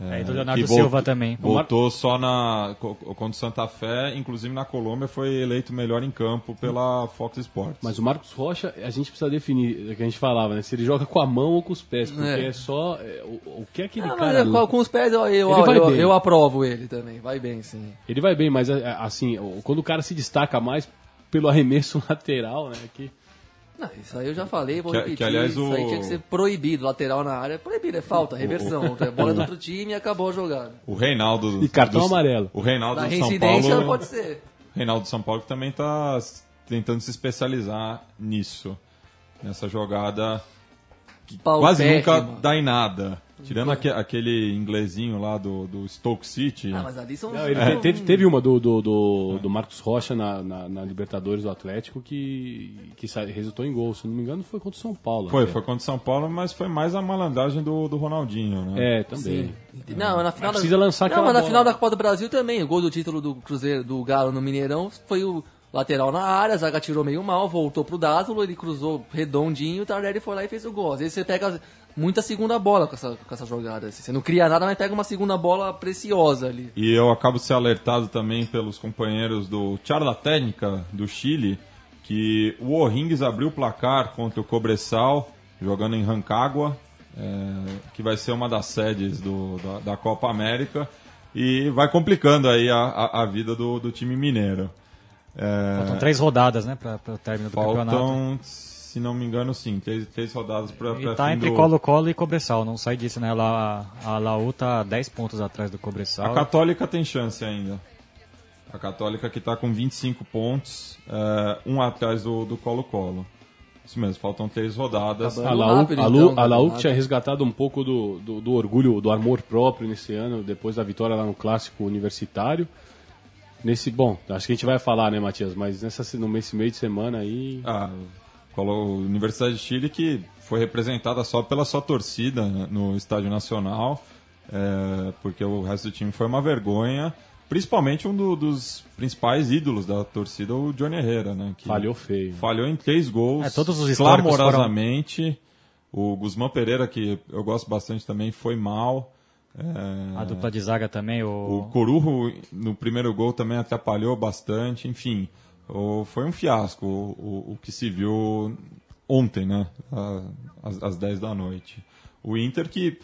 É, e do Leonardo Silva também. Voltou só na contra o Santa Fé, inclusive na Colômbia foi eleito melhor em campo pela Fox Sports. Mas o Marcos Rocha, a gente precisa definir, é que a gente falava, né? Se ele joga com a mão ou com os pés, porque é, é só é, o, o, que é aquele ah, cara. Mas, com os pés eu, eu, eu, eu, eu aprovo ele também, vai bem sim. Ele vai bem, mas é, assim, quando o cara se destaca mais pelo arremesso (laughs) lateral, né? Que não, isso aí eu já falei, vou que, repetir. Que, aliás, isso o... aí tinha que ser proibido, lateral na área. Proibido, é falta, reversão. O... bola do outro (laughs) time e acabou a jogada. O Reinaldo. E cartão amarelo. O Reinaldo Na do São Paulo. pode ser. Reinaldo São Paulo que também está tentando se especializar nisso. Nessa jogada que quase nunca dá em nada. Tirando aque, aquele inglesinho lá do, do Stoke City. Ah, mas ali são. Não, ele é. teve, teve uma do, do, do, do Marcos Rocha na, na, na, Libertadores do Atlético que, que resultou em gol. Se não me engano, foi contra o São Paulo. Foi, até. foi contra o São Paulo, mas foi mais a malandragem do, do Ronaldinho, né? É, também. Sim. Não, na final. Da... Precisa lançar Não, mas na final da Copa do Brasil também. O gol do título do Cruzeiro, do Galo no Mineirão foi o lateral na área, a zaga tirou meio mal, voltou pro Dátulo, ele cruzou redondinho, o Tardelli foi lá e fez o gol. Às vezes você pega muita segunda bola com essa, com essa jogada. Assim. Você não cria nada, mas pega uma segunda bola preciosa ali. E eu acabo de ser alertado também pelos companheiros do Charla Técnica do Chile, que o O'Rings abriu o placar contra o Cobressal, jogando em Rancagua, é, que vai ser uma das sedes do, da, da, Copa América, e vai complicando aí a, a, a vida do, do time mineiro. É, Faltam três rodadas, né, para o término do faltam campeonato se não me engano, sim. Três, três rodadas para E tá entre Colo-Colo do... e Cobressal, não sai disso, né? A, a Laú tá 10 pontos atrás do Cobressal. A Católica tem chance ainda. A Católica que está com 25 pontos, é, um atrás do Colo-Colo. Isso mesmo, faltam três rodadas. A Laú, rápido, a Laú, então, a Laú tinha resgatado um pouco do, do, do, orgulho, do amor próprio nesse ano, depois da vitória lá no Clássico Universitário. Nesse, bom, acho que a gente vai falar, né, Matias? Mas nessa, nesse meio de semana aí. Ah, Universidade de Chile que foi representada só pela sua torcida no Estádio Nacional, é, porque o resto do time foi uma vergonha. Principalmente um do, dos principais ídolos da torcida, o Johnny Herrera, né? Que falhou feio. Falhou em três gols. É, todos os clamorosamente. Foram... O Guzmán Pereira, que eu gosto bastante também, foi mal. É... A dupla de zaga também, o... O Corujo, no primeiro gol, também atrapalhou bastante. Enfim, foi um fiasco o, o, que se viu ontem, né? Às, às 10 da noite. O Inter que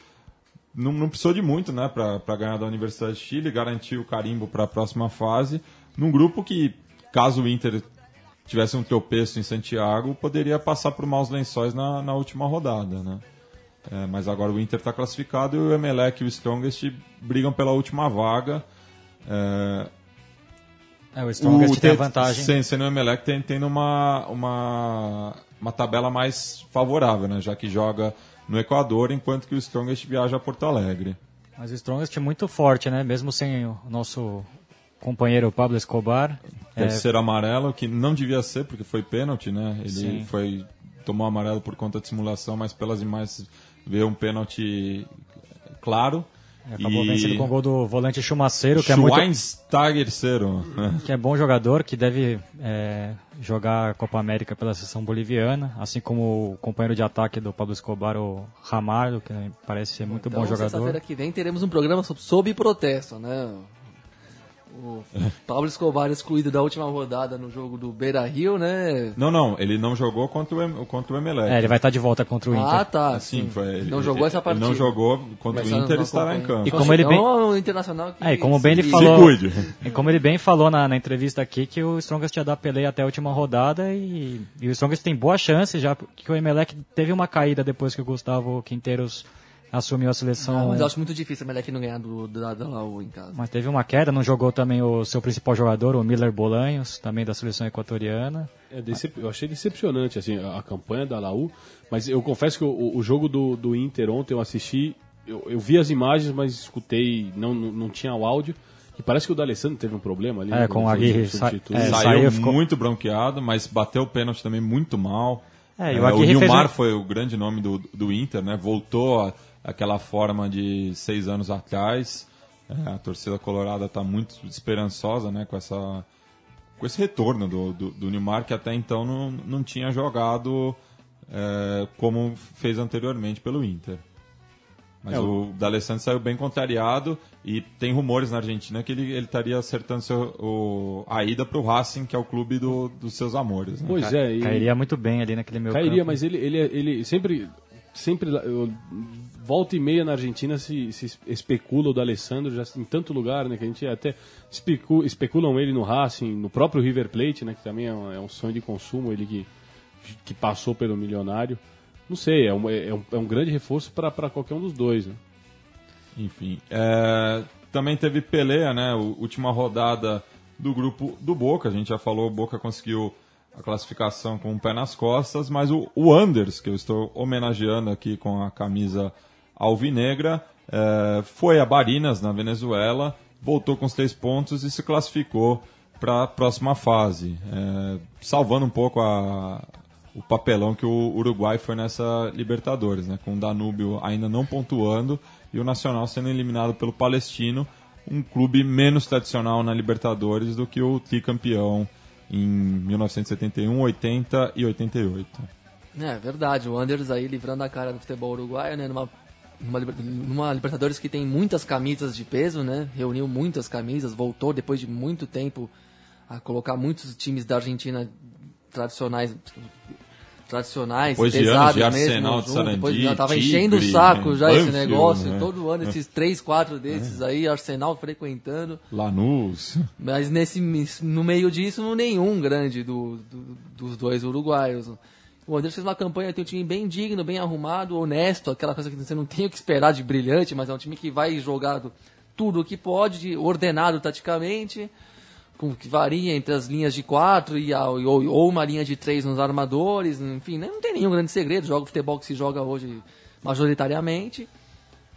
não, não precisou de muito né, para ganhar da Universidade de Chile, garantiu o carimbo para a próxima fase, num grupo que, caso o Inter tivesse um tropeço em Santiago, poderia passar por maus lençóis na, na última rodada. Né? É, mas agora o Inter está classificado e o Emelec e o Strongest brigam pela última vaga. É, é, o Strongest o, tem a vantagem. Sem, sendo o Emelec tem, tendo uma, uma, uma tabela mais favorável, né? Já que joga no Equador, enquanto que o Strongest viaja a Porto Alegre. Mas o Strongest é muito forte, né? Mesmo sem o nosso companheiro Pablo Escobar. É, Terceiro é... amarelo, que não devia ser, porque foi pênalti, né? Ele Sim. foi tomou amarelo por conta de simulação, mas pelas imagens veio um pênalti claro. Acabou e... vencendo com o gol do volante Chumaceiro, que é muito. Que é bom jogador, que deve é, jogar a Copa América pela seleção boliviana, assim como o companheiro de ataque do Pablo Escobar, o Ramalho, que parece ser muito então, bom jogador. Sexta-feira que vem teremos um programa sob protesto, né? O Pablo Escobar excluído da última rodada no jogo do Beira Rio, né? Não, não, ele não jogou contra o, contra o Emelec. É, ele vai estar de volta contra o Inter. Ah, tá. Assim, sim. Foi, ele, não jogou ele, essa partida. Ele não jogou contra Mas o Inter, ele estará em campo. E como ele bem... o Internacional que é, e como bem ele falou, e como ele bem falou na, na entrevista aqui que o Strongest ia dar peleia até a última rodada e, e o Strongest tem boa chance já que o Emelec teve uma caída depois que o Gustavo Quinteiros assumiu a seleção. Ah, mas eu acho muito difícil o Melec não ganhar do, do, da, da Laú em casa. Mas teve uma queda, não jogou também o seu principal jogador, o Miller Bolanhos, também da seleção equatoriana. É decep... Eu achei decepcionante assim, a campanha da Laú, mas eu confesso que o, o jogo do, do Inter ontem eu assisti, eu, eu vi as imagens, mas escutei, não, não, não tinha o áudio. E parece que o D'Alessandro teve um problema ali. É, né, com o Aguirre, sa- é, Saiu ficou- muito bronqueado, mas bateu o pênalti também muito mal. É, e É, o o fez Nilmar um- foi o grande nome do, do Inter, né? Voltou a- àquela forma de seis anos atrás. É, a torcida colorada está muito esperançosa, né? Com essa com esse retorno do, do, do Nilmar, que até então não, não tinha jogado é, como fez anteriormente pelo Inter. Mas É, o D'Alessandro saiu bem contrariado e tem rumores na Argentina que ele, ele estaria acertando seu, o, a ida para o Racing, que é o clube do- dos seus amores. Né? Pois é, e- Cairia muito bem ali naquele meio Cairia, campo. mas ele, ele, ele sempre, sempre eu, volta e meia na Argentina se, se especula o do Alessandro já em tanto lugar, né? Que a gente até especu, especulam ele no Racing, no próprio River Plate, né? Que também é um, é um sonho de consumo, ele que, que passou pelo milionário. Não sei, é um, é um, é um grande reforço para qualquer um dos dois, né? Enfim, é, também teve peleia, né? Última rodada do grupo do Boca. A gente já falou, o Boca conseguiu a classificação com o pé nas costas, mas o, o Anders, que eu estou homenageando aqui com a camisa alvinegra, é, foi a Barinas, na Venezuela, voltou com os três pontos e se classificou para a próxima fase, é, salvando um pouco a, o papelão que o Uruguai foi nessa Libertadores, né? com o Danúbio ainda não pontuando e o Nacional sendo eliminado pelo Palestino, um clube menos tradicional na Libertadores do que o tricampeão em 1971, 80 e 88. É verdade, o Anders aí livrando a cara do futebol uruguaio, né? Numa, numa, numa Libertadores que tem muitas camisas de peso, né? Reuniu muitas camisas, voltou depois de muito tempo a colocar muitos times da Argentina tradicionais tradicionais, Depois de pesados anos de mesmo, Arsenal de junto, Sarandi, depois já tava Tigre, enchendo o saco já esse Banfield, negócio, né? todo ano esses três, quatro desses aí, Arsenal frequentando. Lanús. Mas nesse, no meio disso, nenhum grande do, do- dos dois uruguaios. O Andrés fez uma campanha, tem um time bem digno, bem arrumado, honesto, aquela coisa que você não tem o que esperar de brilhante, mas é um time que vai jogar do- tudo o que pode, de- ordenado taticamente, com, que varia entre as linhas de quatro e a, ou, ou uma linha de três nos armadores, enfim, né, não tem nenhum grande segredo, joga o futebol que se joga hoje majoritariamente,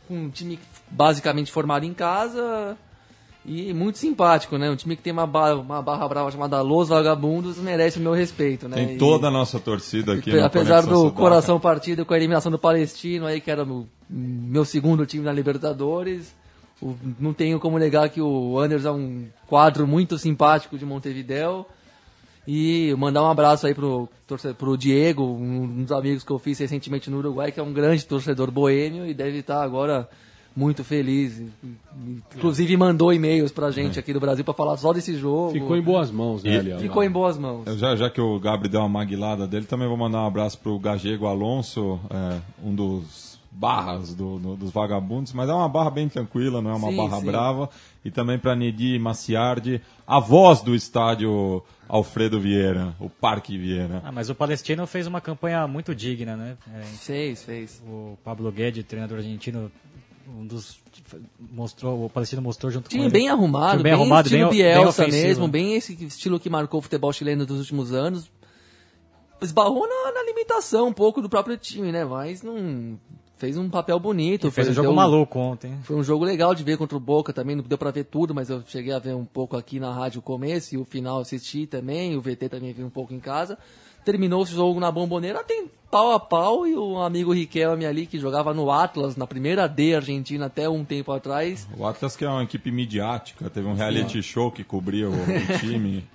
com um time basicamente formado em casa, e muito simpático, né? Um time que tem uma barra, uma barra brava chamada Los Vagabundos merece o meu respeito, né? Tem E- toda a nossa torcida aqui. apesar do Sudaca. coração partido com a eliminação do Palestino aí, que era o meu segundo time na Libertadores, o- não tenho como negar que o Anders é um quadro muito simpático de Montevideo. E mandar um abraço aí pro, pro Diego, um dos amigos que eu fiz recentemente no Uruguai, que é um grande torcedor boêmio e deve estar agora muito feliz. Inclusive mandou e-mails pra gente aqui do Brasil pra falar só desse jogo. Ficou em boas mãos, né, aliás. Ficou em boas mãos. Eu Já, já que o Gabri deu uma maguilada dele, também vou mandar um abraço pro Gagego Alonso, é, um dos barras do, do- dos vagabundos, mas é uma barra bem tranquila, não é uma Sim, barra sim. brava. E também para Nedi Maciardi, a voz do estádio Alfredo Vieira, o Parque Vieira. Ah, mas o Palestino fez uma campanha muito digna, né? É, Fez, fez. o Pablo Guedes, treinador argentino, um dos mostrou, o Palestino mostrou junto com Time ele. bem arrumado, Time bem, arrumado, estilo bem- Bielsa bem mesmo, bem esse estilo que marcou o futebol chileno dos últimos anos. Esbarrou na, na limitação um pouco do próprio time, né? Mas não fez um papel bonito. Fez um jogo deu- maluco ontem. Foi um jogo legal de ver contra o Boca também, não deu pra ver tudo, mas eu cheguei a ver um pouco aqui na rádio o começo e o final assisti também, o VT também viu um pouco em casa. Terminou o jogo na bomboneira, tem pau a pau e o amigo Riquelme ali que jogava no Atlas, na primeira D argentina até um tempo atrás. O Atlas que é uma equipe midiática, teve um reality show que cobria o, o (laughs) time.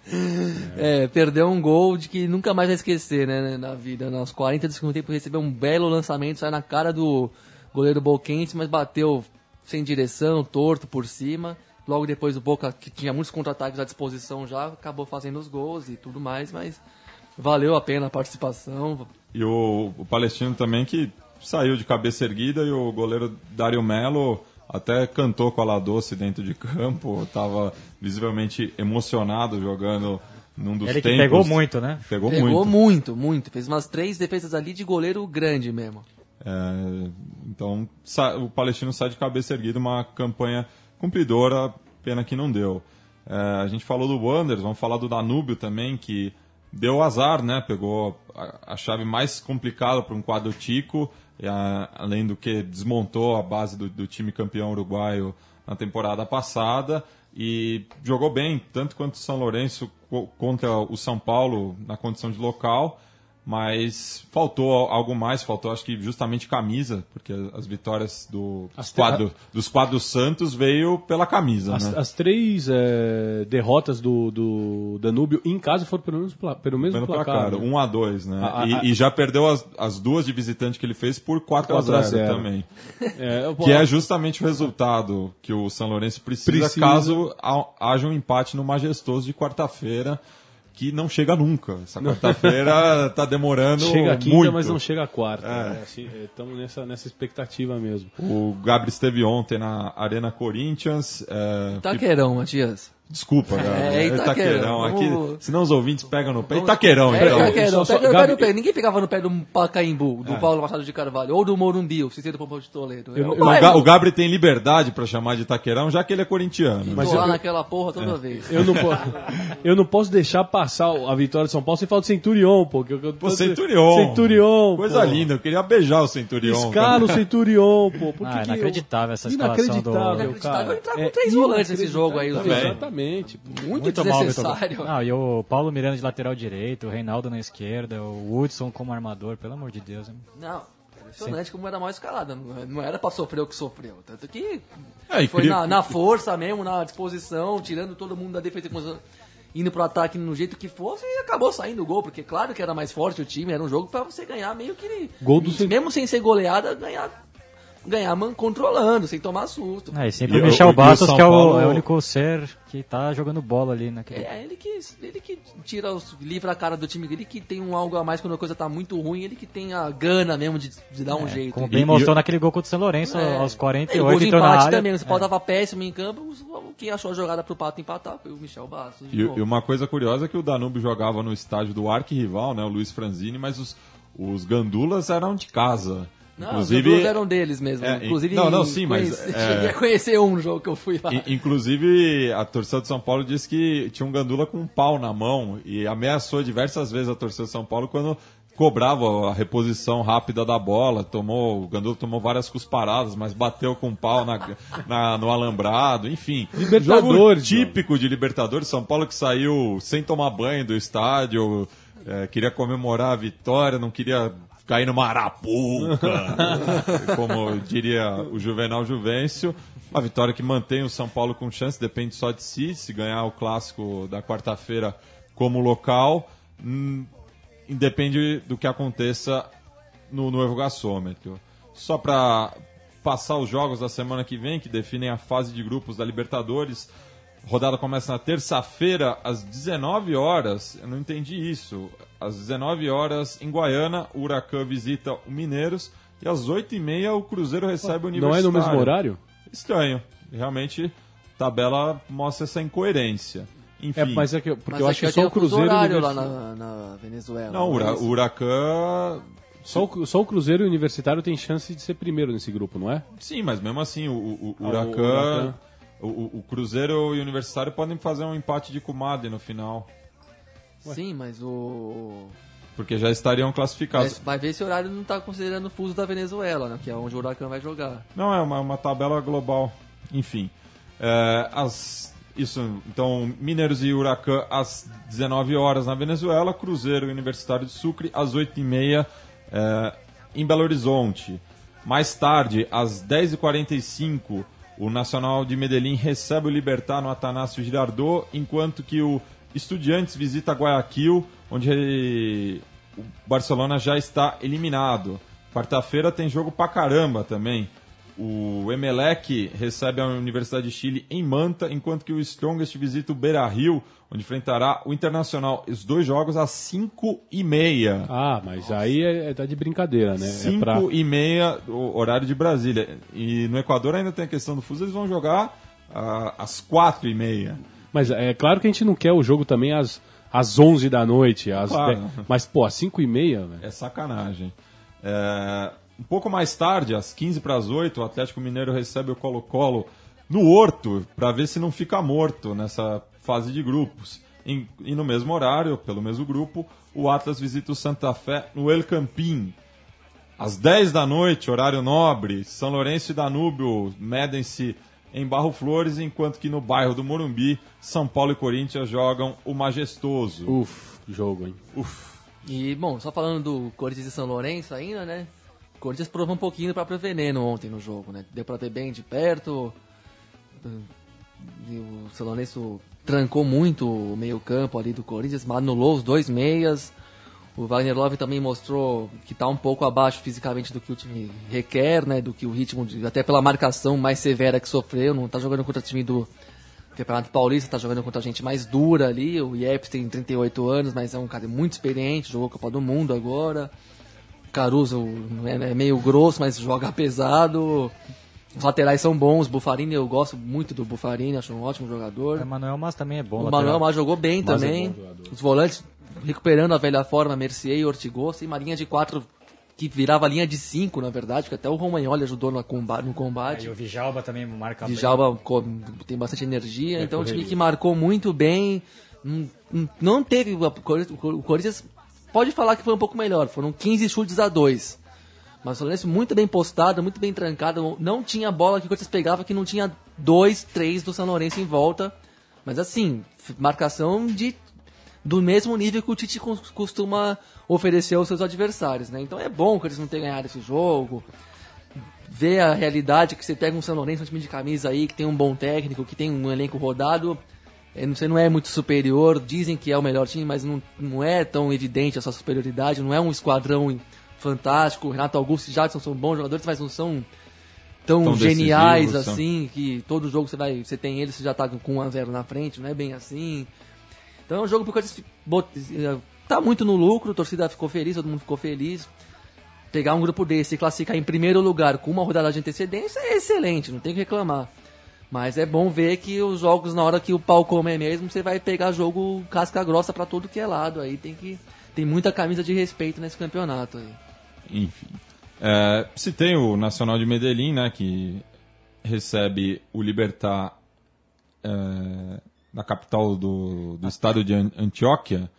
É, perdeu um gol de que nunca mais vai esquecer, né, na vida. Nos 40 do segundo tempo recebeu um belo lançamento, saiu na cara do goleiro Boquense, mas bateu sem direção, torto por cima. Logo depois o Boca, que tinha muitos contra-ataques à disposição já, acabou fazendo os gols e tudo mais, mas valeu a pena a participação. E o, o Palestino também que saiu de cabeça erguida e o goleiro Dário Melo até cantou com a La Doce dentro de campo, (laughs) estava visivelmente emocionado jogando num dos Ele que tempos. pegou muito, né? Pegou, Pegou muito. muito, muito. Fez umas três defesas ali de goleiro grande mesmo. É, Então o Palestino sai de cabeça erguida, uma campanha cumpridora, pena que não deu. É, a gente falou do Wanderers, vamos falar do Danúbio também, que deu azar, né? Pegou a, a chave mais complicada para um quadro tico, a- além do que desmontou a base do, do time campeão uruguaio na temporada passada e jogou bem, tanto quanto o São Lourenço co- contra o São Paulo na condição de local, mas faltou algo mais, faltou acho que justamente camisa, porque as vitórias do, As quadro, dos quadros Santos veio pela camisa, As, né? as três é, derrotas do, do Danúbio em casa foram pelo mesmo, pelo mesmo Pelo placar. placar, né? 1 a 2 né? A- a- e, e já perdeu as, as duas de visitante que ele fez por 4 a 4 a 0 0. também. É, Que é justamente o resultado que o São Lourenço precisa, Precisa. caso ha- haja um empate no Majestoso de quarta-feira, que não chega nunca. Essa quarta-feira (laughs) tá demorando chega a quinta, muito. mas não chega a quarta. Estamos nessa, nessa expectativa mesmo. O Gabriel esteve ontem na Arena Corinthians. é, Taqueirão, Matias. Desculpa, Gabriel. É, Itaquerão. Aqui, Vamos- senão os ouvintes pegam no pé. Itaquerão, É, então. Itaquerão. só- Pega no pé Gabi- do pé. Ninguém pegava no pé do Pacaembu, É. do Paulo Machado de Carvalho, ou do Morumbi, o Cicero Pompeu de Toledo. Eu, O, Ga- o Gabriel tem liberdade pra chamar de Itaquerão, já que ele é corintiano. Mas lá eu- naquela porra É. toda vez. Eu não, posso, eu não posso deixar passar a vitória de São Paulo sem falar do Centurion, pô. que eu- eu- Pô, Centurion. Centurion. Coisa pô. linda, eu queria beijar o Centurion. Escala o Centurion, pô. Por que Ah, que inacreditável eu... essa escalação do- Inacreditável, Inacreditável cara. entrar com É três volantes nesse jogo aí, inacreditável, Também. Exatamente. Muito, Muito mal, desnecessário. Não, e o Paulo Miranda de lateral direito, o Reinaldo na esquerda, o Hudson como armador, pelo amor de Deus. hein? Não, impressionante como era mal escalada. Não era pra sofrer o que sofreu. Tanto que É, foi na, na força mesmo, na disposição, tirando todo mundo da defesa, indo pro ataque no jeito que fosse e acabou saindo o gol, porque claro que era mais forte o time, era um jogo pra você ganhar meio que. Gol do Mesmo sem ser goleada, ganhar, ganhar man- controlando, sem tomar susto. Ah, e sempre E o Michel e o Bastos, que é o, Paulo- é o único ser que tá jogando bola ali naquele. É, ele que, ele que tira os, livra a cara do time, ele que tem um algo a mais quando a coisa tá muito ruim, ele que tem a gana mesmo de, de dar um jeito. Como E- bem e- mostrou naquele gol contra o São Lourenço É. aos E o 48, gol de entrou na empate área. também, o São Paulo tava péssimo em campo, quem achou a jogada pro Pato empatar foi o Michel Bastos. de E, e uma coisa curiosa é que o Danúbio jogava no estádio do arquirrival, né, o Luiz Franzini, mas os, os gandulas eram de casa. Não, Inclusive, os dois eram deles mesmo. É, Inclusive, não, não, sim, mas, conheci- é- cheguei a conhecer um jogo que eu fui lá. Inclusive, a torcida de São Paulo disse que tinha um gandula com um pau na mão e ameaçou diversas vezes a torcida de São Paulo quando cobrava a reposição rápida da bola. Tomou, o gandula tomou várias cusparadas, mas bateu com um pau na, (laughs) na- no alambrado, enfim. Libertadores, Jogo típico de Libertadores. São Paulo que saiu sem tomar banho do estádio, é, queria comemorar a vitória, não queria cair numa arapuca, (laughs) como diria o Juvenal Juvencio. Uma vitória que mantém o São Paulo com chance, depende só de si. Se ganhar o clássico da quarta-feira como local, hum, independe do que aconteça no novo gasômetro. Só para passar os jogos da semana que vem, que definem a fase de grupos da Libertadores. A rodada começa na terça-feira, às 19 horas. Eu não entendi isso. Às 19 horas, em Guaiana, o Huracan visita o Mineiros. E às 8h30, o Cruzeiro recebe o Não é Universitário. no mesmo horário? Estranho. Realmente, a tabela mostra essa incoerência. Enfim, É, mas é que, porque Mas eu é acho que tem só o um Cruzeiro. o horário lá na, na Venezuela. não, o é Huracan Só, o, só o Cruzeiro e o Universitário tem chance de ser primeiro nesse grupo, não é? Sim, mas mesmo assim, o, o, o Ah, Huracan. o, o- o Cruzeiro e o Universitário podem fazer um empate de comadre no final, Sim, mas o. porque já estariam classificados. Mas vai ver se o horário não tá considerando o fuso da Venezuela, né? Que é onde o Huracan vai jogar. Não, é uma, uma tabela global. Enfim, é, as, isso, então, Mineiros e Huracan às 19 horas na Venezuela, Cruzeiro e Universitário de Sucre às 8h30 é, em Belo Horizonte. Mais tarde, às 10h45, o Nacional de Medellín recebe o Libertar no Atanásio Girardot, enquanto que o Estudiantes visita Guayaquil, onde o Barcelona já está eliminado. Quarta-feira tem jogo pra caramba também. O Emelec recebe a Universidade de Chile em Manta, enquanto que o Strongest visita o Beira Rio, onde enfrentará o Internacional. Os dois jogos às 5 e meia. Ah, mas aí é, é tá de brincadeira, né? É 5 pra... e meia, o horário de Brasília. E no Equador ainda tem a questão do fuso, eles vão jogar ah, às 4 e meia. Mas é claro que a gente não quer o jogo também às, às 11 da noite. Às Claro. 10, mas, pô, às 5 e meia, velho. É sacanagem. É, um pouco mais tarde, às 15 para as 8, o Atlético Mineiro recebe o Colo-Colo no Horto, para ver se não fica morto nessa fase de grupos. Em, e no mesmo horário, pelo mesmo grupo, o Atlas visita o Santa Fé no El Campín. Às 10 da noite, horário nobre, São Lourenço e Danúbio medem-se em Barro Flores, enquanto que no bairro do Morumbi, São Paulo e Corinthians jogam o majestoso. Uf, jogo, hein? Uf. E, bom, só falando do Corinthians e São Lourenço ainda, né? O Corinthians provou um pouquinho do próprio veneno ontem no jogo, né? Deu pra ter bem de perto. E o São Lourenço trancou muito o meio-campo ali do Corinthians, anulou os dois meias. O Wagner Love também mostrou que está um pouco abaixo fisicamente do que o time requer, né? Do que o ritmo, de, até pela marcação mais severa que sofreu. Não está jogando contra o time do Campeonato Paulista, está jogando contra a gente mais dura ali. O Yeps tem 38 anos, mas é um cara muito experiente, jogou Copa do Mundo agora. O Caruso é, é meio grosso, mas joga pesado. Os laterais são bons, Bufarini, eu gosto muito do Bufarini, acho um ótimo jogador. O Manuel Mas também é bom. O lateral. Manuel Mas jogou bem Mas é também. jogador. Os volantes recuperando a velha forma, Mercier e Ortigosa, e uma linha de quatro que virava linha de cinco, na verdade, porque até o Romagnoli ajudou no combate. No combate. o Vijalba também marca bem. Djalma co- tem bastante energia, É, então um time correria. que marcou muito bem. Não, não teve. O Corinthians- pode falar que foi um pouco melhor, foram 15 chutes a 2. Mas o Fluminense muito bem postado, muito bem trancado. Não tinha bola que o Corinthians pegava que não tinha dois, três do São Lourenço em volta. Mas assim, marcação de do mesmo nível que o Tite cos- costuma oferecer aos seus adversários, né? Então é bom que eles não tenham ganhado esse jogo. Ver a realidade que você pega um São Lourenço, um time de camisa aí, que tem um bom técnico, que tem um elenco rodado, é, você não é muito superior, dizem que é o melhor time, mas não, não é tão evidente a sua superioridade, não é um esquadrão fantástico. Renato Augusto e Jadson são bons jogadores, mas não são tão, Tão geniais decisivos, são. assim, que todo jogo você vai, você tem eles, você já tá com 1 a 0 na frente, não é bem assim. Então é um jogo bot- eh, tá muito no lucro, a torcida ficou feliz, todo mundo ficou feliz. Pegar um grupo desse e classificar em primeiro lugar com uma rodada de antecedência é excelente, não tem que reclamar. Mas é bom ver que os jogos, na hora que o pau come mesmo, você vai pegar jogo casca grossa pra todo que é lado. Aí tem que. Tem muita camisa de respeito nesse campeonato aí. Enfim. É, tem o Nacional de Medellín, né, que recebe o Libertar é, na capital do, do estado de An- Antioquia.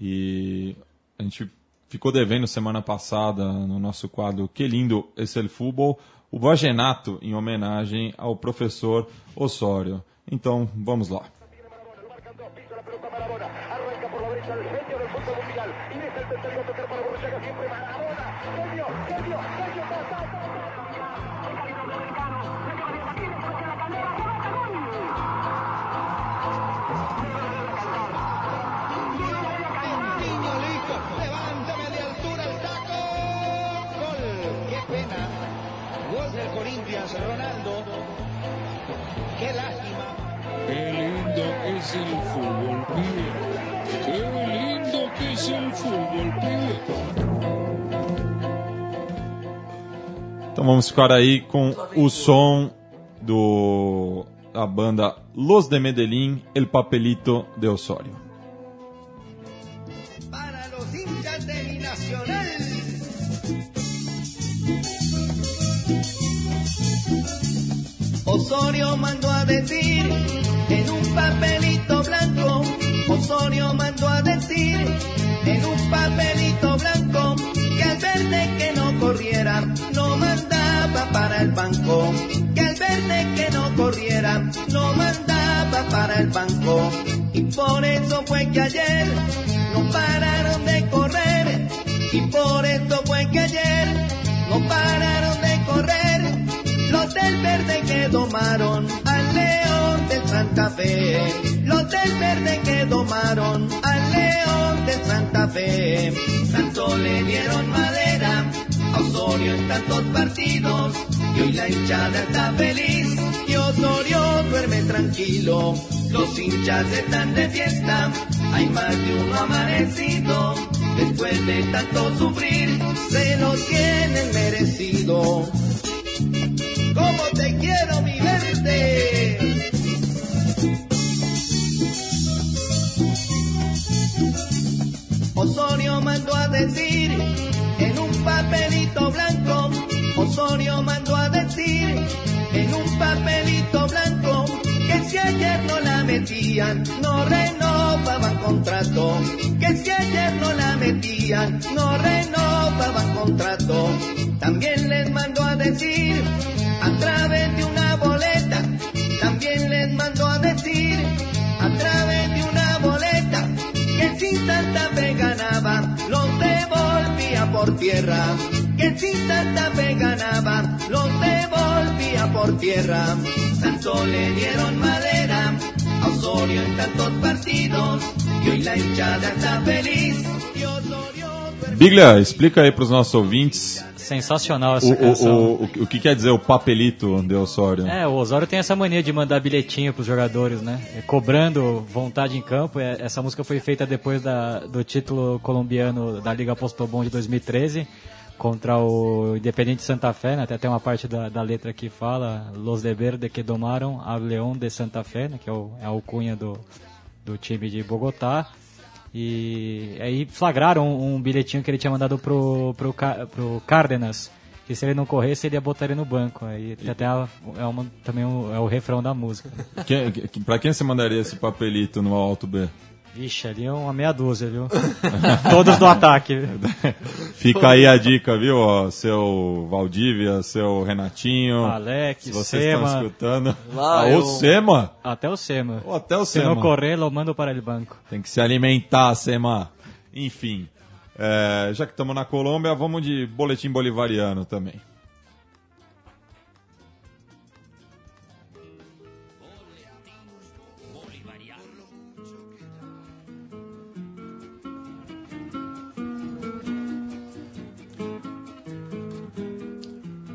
E a gente ficou devendo semana passada no nosso quadro Que Lindo Esse o Futebol, o Vagenato em homenagem ao professor Osório. Então, vamos lá. Então vamos ficar aí com o som do da banda Los de Medellín, El Papelito de Osório. Para. Osorio mandó a decir en un papelito blanco. Osorio mandó a decir en un papelito blanco banco. Que al verde que no corriera no mandaba para el banco. Y por eso fue que ayer no pararon de correr. Y por eso fue que ayer no pararon de correr. Los del verde que domaron al león de Santa Fe. Los del verde que domaron al león de Santa Fe. Tanto le dieron madera Osorio en tantos partidos. Y hoy la hinchada está feliz. Y Osorio duerme tranquilo. Los hinchas están de fiesta. Hay más de uno amanecido. Después de tanto sufrir, se lo tienen merecido. ¿Cómo te quiero, mi verde? papelito blanco, Osorio mandó a decir, en un papelito blanco, que si ayer no la metían, no renovaban contrato, que si ayer no la metían, no renovaban contrato. También les mandó a decir, a través de una boleta, también les mandó a decir, a través de una boleta, que sin tanta fe ganaba, los devolvía por tierra. Que si tanta fe ganaba, los devolvía por tierra. Tanto le dieron madera a Osorio en tantos partidos y hoy la hinchada está feliz. Biglia, explica aí para os nossos ouvintes Sensacional o, essa canção. o, o, o que quer dizer o papelito de Osório. É, o Osório tem essa mania de mandar bilhetinho pros jogadores, né? É, Cobrando vontade em campo. É, Essa música foi feita depois da, do título colombiano da Liga Postobon de 2013 contra o Independente Santa Fé, né? Até tem uma parte da, da letra que fala Los de Verde que domaram a León de Santa Fé, né? Que é, o, é a alcunha do, do time de Bogotá. E aí flagraram um, um bilhetinho que ele tinha mandado pro, pro, pro Cárdenas, que se ele não corresse, ele ia botar ele no banco. Aí tem até a- é uma, também o, é o refrão da música. Quem, que- pra quem você mandaria esse papelito no Alto B? Vixe, ali é uma meia dúzia, viu? (laughs) Todos do ataque. Fica aí a dica, viu, ó, seu Valdívia, seu Renatinho. Alex, se vocês estão Sema, escutando. Lá, Ah, eu- O Sema? até o Sema. Ou até o Se não Sema. correr, lo mando para o banco. Tem que se alimentar, Sema. Enfim, é, já que estamos na Colômbia, vamos de boletim bolivariano também.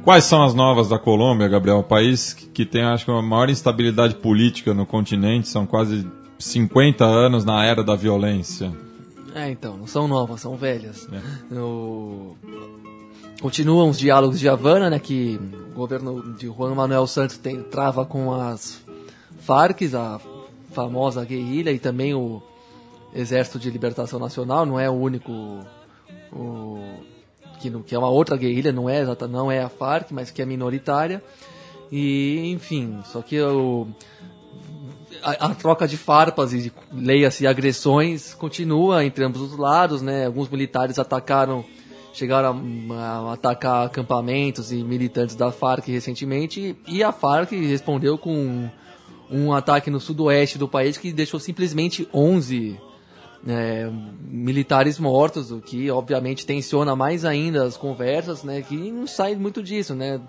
Quais são as novas da Colômbia, Gabriel? País que tem, acho que, a maior instabilidade política no continente, são quase 50 anos na era da violência. É, então, não são novas, são velhas. O- Continuam os diálogos de Havana, né, que o governo de Juan Manuel Santos tem, trava com as Farc, a famosa guerrilha, e também o Exército de Libertação Nacional, não é o único... O, que, que é uma outra guerrilha, não é, não é a Farc, mas que é minoritária. E, enfim, só que o, a, a troca de farpas e leia-se agressões continua entre ambos os lados, né? Alguns militares atacaram, chegaram a, a atacar acampamentos e militantes da Farc recentemente e a Farc respondeu com um, um ataque no sudoeste do país que deixou simplesmente 11 é, militares mortos, o que obviamente tensiona mais ainda as conversas, né? Que não sai muito disso, né?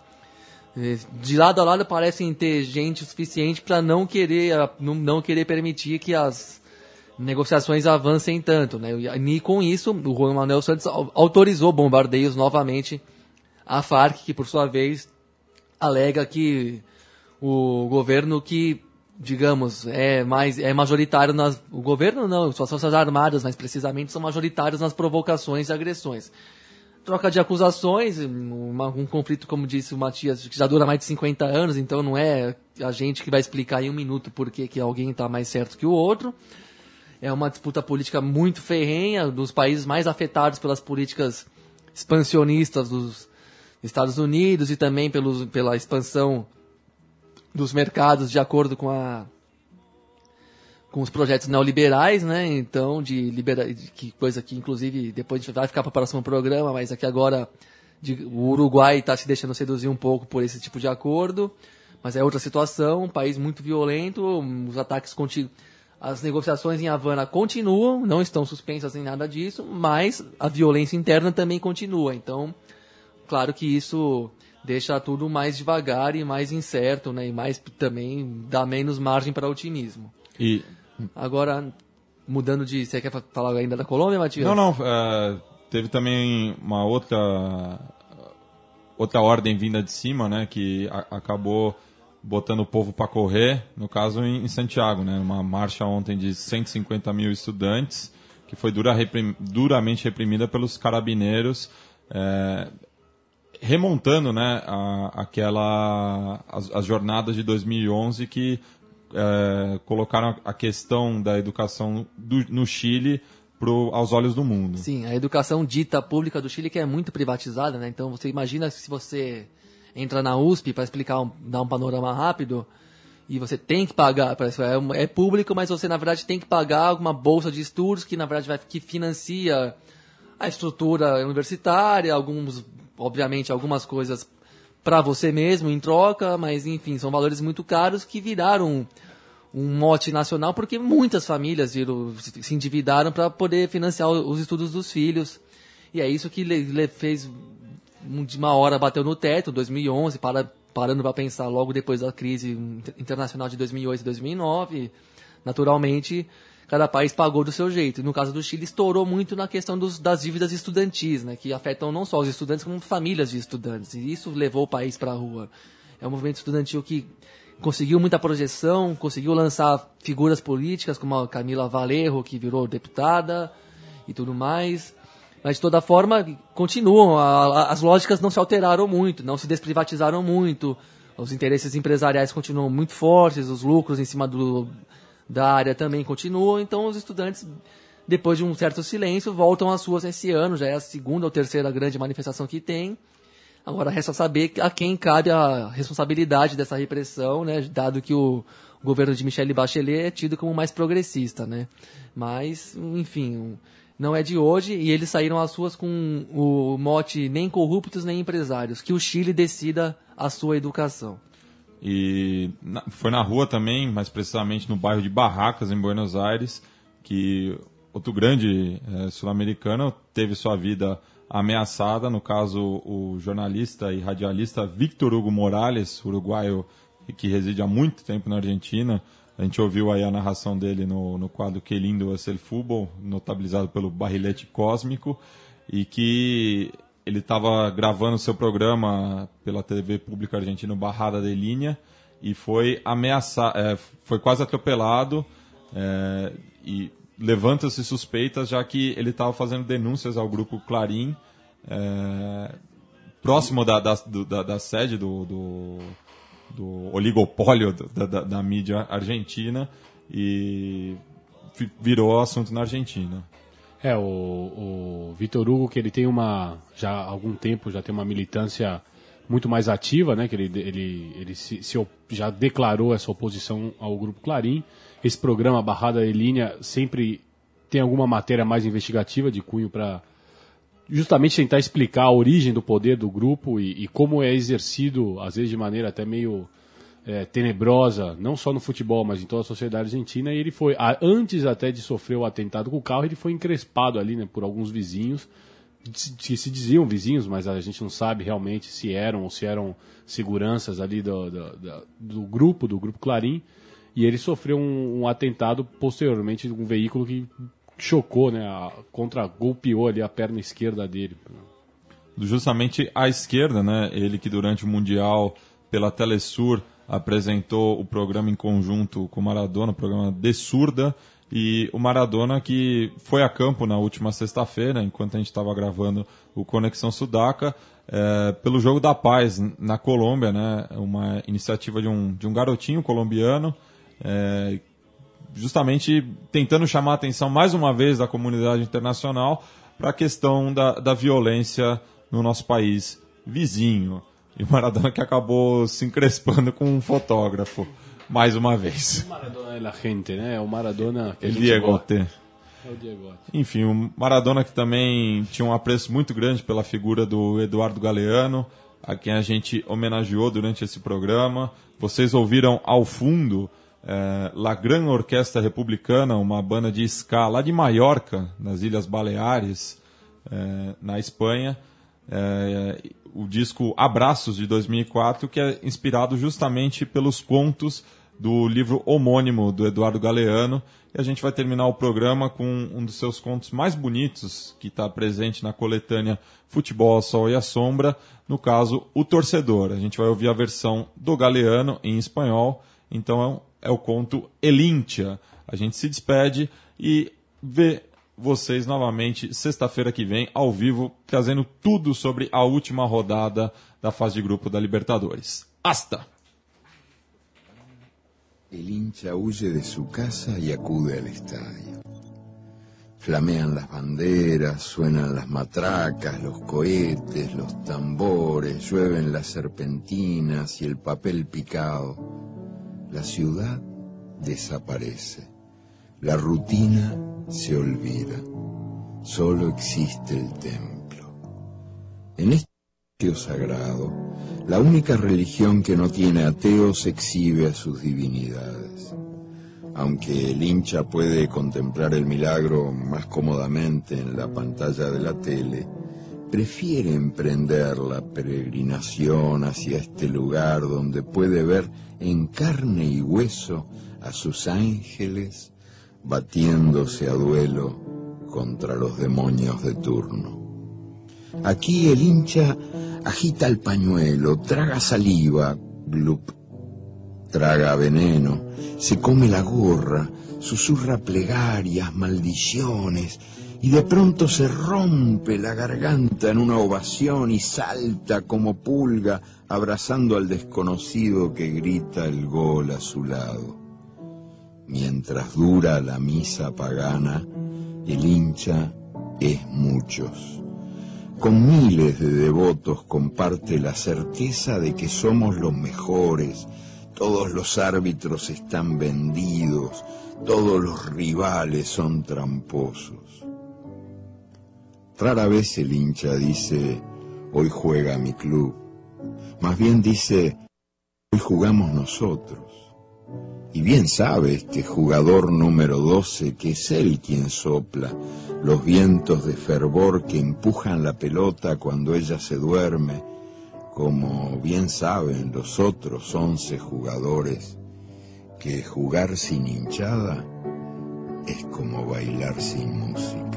de lado a lado parecem ter gente suficiente para não querer não, querer permitir que as negociações avancem tanto, né? E com isso, o Juan Manuel Santos au- autorizou bombardeios novamente à FARC, que por sua vez alega que o governo que digamos é mais é majoritário nas o governo não, as forças armadas, mais precisamente são majoritários nas provocações e agressões troca de acusações, uma- um conflito, como disse o Matias, que já dura mais de 50 anos, então não é a gente que vai explicar em um minuto por que alguém está mais certo que o outro. É uma disputa política muito ferrenha, dos países mais afetados pelas políticas expansionistas dos Estados Unidos e também pelos, pela expansão dos mercados de acordo com a com os projetos neoliberais, né? Então, de libera... que coisa que inclusive depois a gente vai ficar para o próximo programa, mas aqui agora de- o Uruguai está se deixando seduzir um pouco por esse tipo de acordo, mas é outra situação, um país muito violento, os ataques conti... as negociações em Havana continuam, não estão suspensas nem nada disso, mas a violência interna também continua. Então, claro que isso deixa tudo mais devagar e mais incerto, né? E mais também dá menos margem para otimismo. E Agora, mudando de. Você quer fa- falar ainda da Colômbia, Matias? Não, não. é, teve também uma outra outra ordem vinda de cima, né, que a- acabou botando o povo para correr, no caso em, em Santiago, né, uma marcha ontem de 150 mil estudantes que foi dura, reprim- duramente reprimida pelos carabineiros, é, remontando, né, a- aquela as, as jornadas de 2011 que é, colocaram a questão da educação do- no Chile pro, aos olhos do mundo. Sim, a educação dita pública do Chile que é muito privatizada, né? Então você imagina se você entra na USP para explicar, um, dar um panorama rápido, e você tem que pagar, é, é público, mas você na verdade tem que pagar alguma bolsa de estudos que na verdade vai, que financia a estrutura universitária, alguns, obviamente, algumas coisas para você mesmo em troca, mas enfim, são valores muito caros que viraram um mote nacional porque muitas famílias viram, se endividaram para poder financiar os estudos dos filhos. E é isso que le, fez de uma hora bateu no teto, 2011, para, parando para pensar logo depois da crise inter- internacional de 2008 e 2009, naturalmente cada país pagou do seu jeito. No caso do Chile, estourou muito na questão dos, das dívidas estudantis, né, que afetam não só os estudantes, como famílias de estudantes. E isso levou o país para a rua. É um movimento estudantil que conseguiu muita projeção, conseguiu lançar figuras políticas como a Camila Valerro, que virou deputada e tudo mais. Mas de toda forma, continuam, a- a- as lógicas não se alteraram muito, não se desprivatizaram muito, os interesses empresariais continuam muito fortes, os lucros em cima do, da área também continuam, então os estudantes, depois de um certo silêncio, voltam às suas esse ano, já é a segunda ou terceira grande manifestação que tem. Agora resta saber a quem cabe a responsabilidade dessa repressão, né, dado que o governo de Michelle Bachelet é tido como mais progressista, né? Mas, enfim, não é de hoje e eles saíram às ruas com o mote nem corruptos nem empresários, que o Chile decida a sua educação. E na- foi na rua também, mais precisamente no bairro de Barracas, em Buenos Aires, que outro grande eh, sul-americano teve sua vida ameaçada. No caso, o jornalista e radialista Victor Hugo Morales, uruguaio que reside há muito tempo na Argentina. A gente ouviu aí a narração dele no, no quadro Que Lindo é Ser Futebol, notabilizado pelo Barrilete Cósmico, e que ele estava gravando seu programa pela TV pública argentina Barrada de Linha e foi ameaçado, foi quase atropelado é, e levanta-se suspeitas já que ele estava fazendo denúncias ao grupo Clarim é, próximo da, da, da, da sede do, do, do oligopólio da, da, da mídia argentina e vi- virou assunto na Argentina. É, o, o Vitor Hugo, que ele tem uma, já há algum tempo, já tem uma militância muito mais ativa, né? Que ele, ele, ele se, se já declarou essa oposição ao Grupo Clarim. Esse programa Barrada de Linha sempre tem alguma matéria mais investigativa de cunho para justamente tentar explicar a origem do poder do grupo e, e como é exercido, às vezes de maneira até meio é, tenebrosa, não só no futebol, mas em toda a sociedade argentina. E ele foi, a- antes até de sofrer o atentado com o carro, ele foi encrespado ali né, por alguns vizinhos, que se- diziam vizinhos, mas a gente não sabe realmente se eram ou se eram seguranças ali do, do, da- do grupo, do grupo Clarim. E ele sofreu um, um atentado posteriormente de um veículo que chocou, né, a, contra golpeou ali a perna esquerda dele. justamente à esquerda, né? Ele que durante o Mundial, pela Telesur, apresentou o programa em conjunto com o Maradona, o programa De Surda, e o Maradona que foi a campo na última sexta-feira, enquanto a gente estava gravando o Conexão Sudaca, eh, pelo Jogo da Paz na Colômbia, né? Uma iniciativa de um, de um garotinho colombiano, eh, justamente tentando chamar a atenção mais uma vez da comunidade internacional para a questão da, da violência no nosso país vizinho. E o Maradona que acabou se encrespando com um fotógrafo, mais uma vez. O Maradona é la gente, né? É o Maradona que a El gente Diegote. gosta. É o Diegote. Enfim, o Maradona que também tinha um apreço muito grande pela figura do Eduardo Galeano, a quem a gente homenageou durante esse programa. Vocês ouviram ao fundo eh, La Gran Orquestra Republicana, uma banda de ska lá de Maiorca, nas Ilhas Baleares, eh, na Espanha. Eh, o disco Abraços de 2004, que é inspirado justamente pelos contos do livro homônimo do Eduardo Galeano. E a gente vai terminar o programa com um dos seus contos mais bonitos, que está presente na coletânea Futebol ao Sol e à Sombra, no caso, O Torcedor. A gente vai ouvir a versão do Galeano em espanhol, então é o conto Elíntia. A gente se despede e vê vocês novamente sexta-feira que vem, ao vivo, trazendo tudo sobre a última rodada da fase de grupo da Libertadores. Hasta! El hincha huye de su casa y acude al estadio. Flamean las banderas, suenan las matracas, los cohetes, los tambores, llueven las serpentinas y el papel picado. La ciudad desaparece. La rutina se olvida. Solo existe el templo. En este sitio sagrado, la única religión que no tiene ateos exhibe a sus divinidades. Aunque el hincha puede contemplar el milagro más cómodamente en la pantalla de la tele, prefiere emprender la peregrinación hacia este lugar donde puede ver en carne y hueso a sus ángeles batiéndose a duelo contra los demonios de turno. Aquí el hincha agita el pañuelo, traga saliva, glup, traga veneno, se come la gorra, susurra plegarias, maldiciones, y de pronto se rompe la garganta en una ovación y salta como pulga abrazando al desconocido que grita el gol a su lado. Mientras dura la misa pagana, el hincha es muchos. Con miles de devotos comparte la certeza de que somos los mejores, todos los árbitros están vendidos, todos los rivales son tramposos. Rara vez el hincha dice, hoy juega mi club. Más bien dice, hoy jugamos nosotros. Y bien sabe este jugador número 12 que es él quien sopla los vientos de fervor que empujan la pelota cuando ella se duerme, como bien saben los otros 11 jugadores que jugar sin hinchada es como bailar sin música.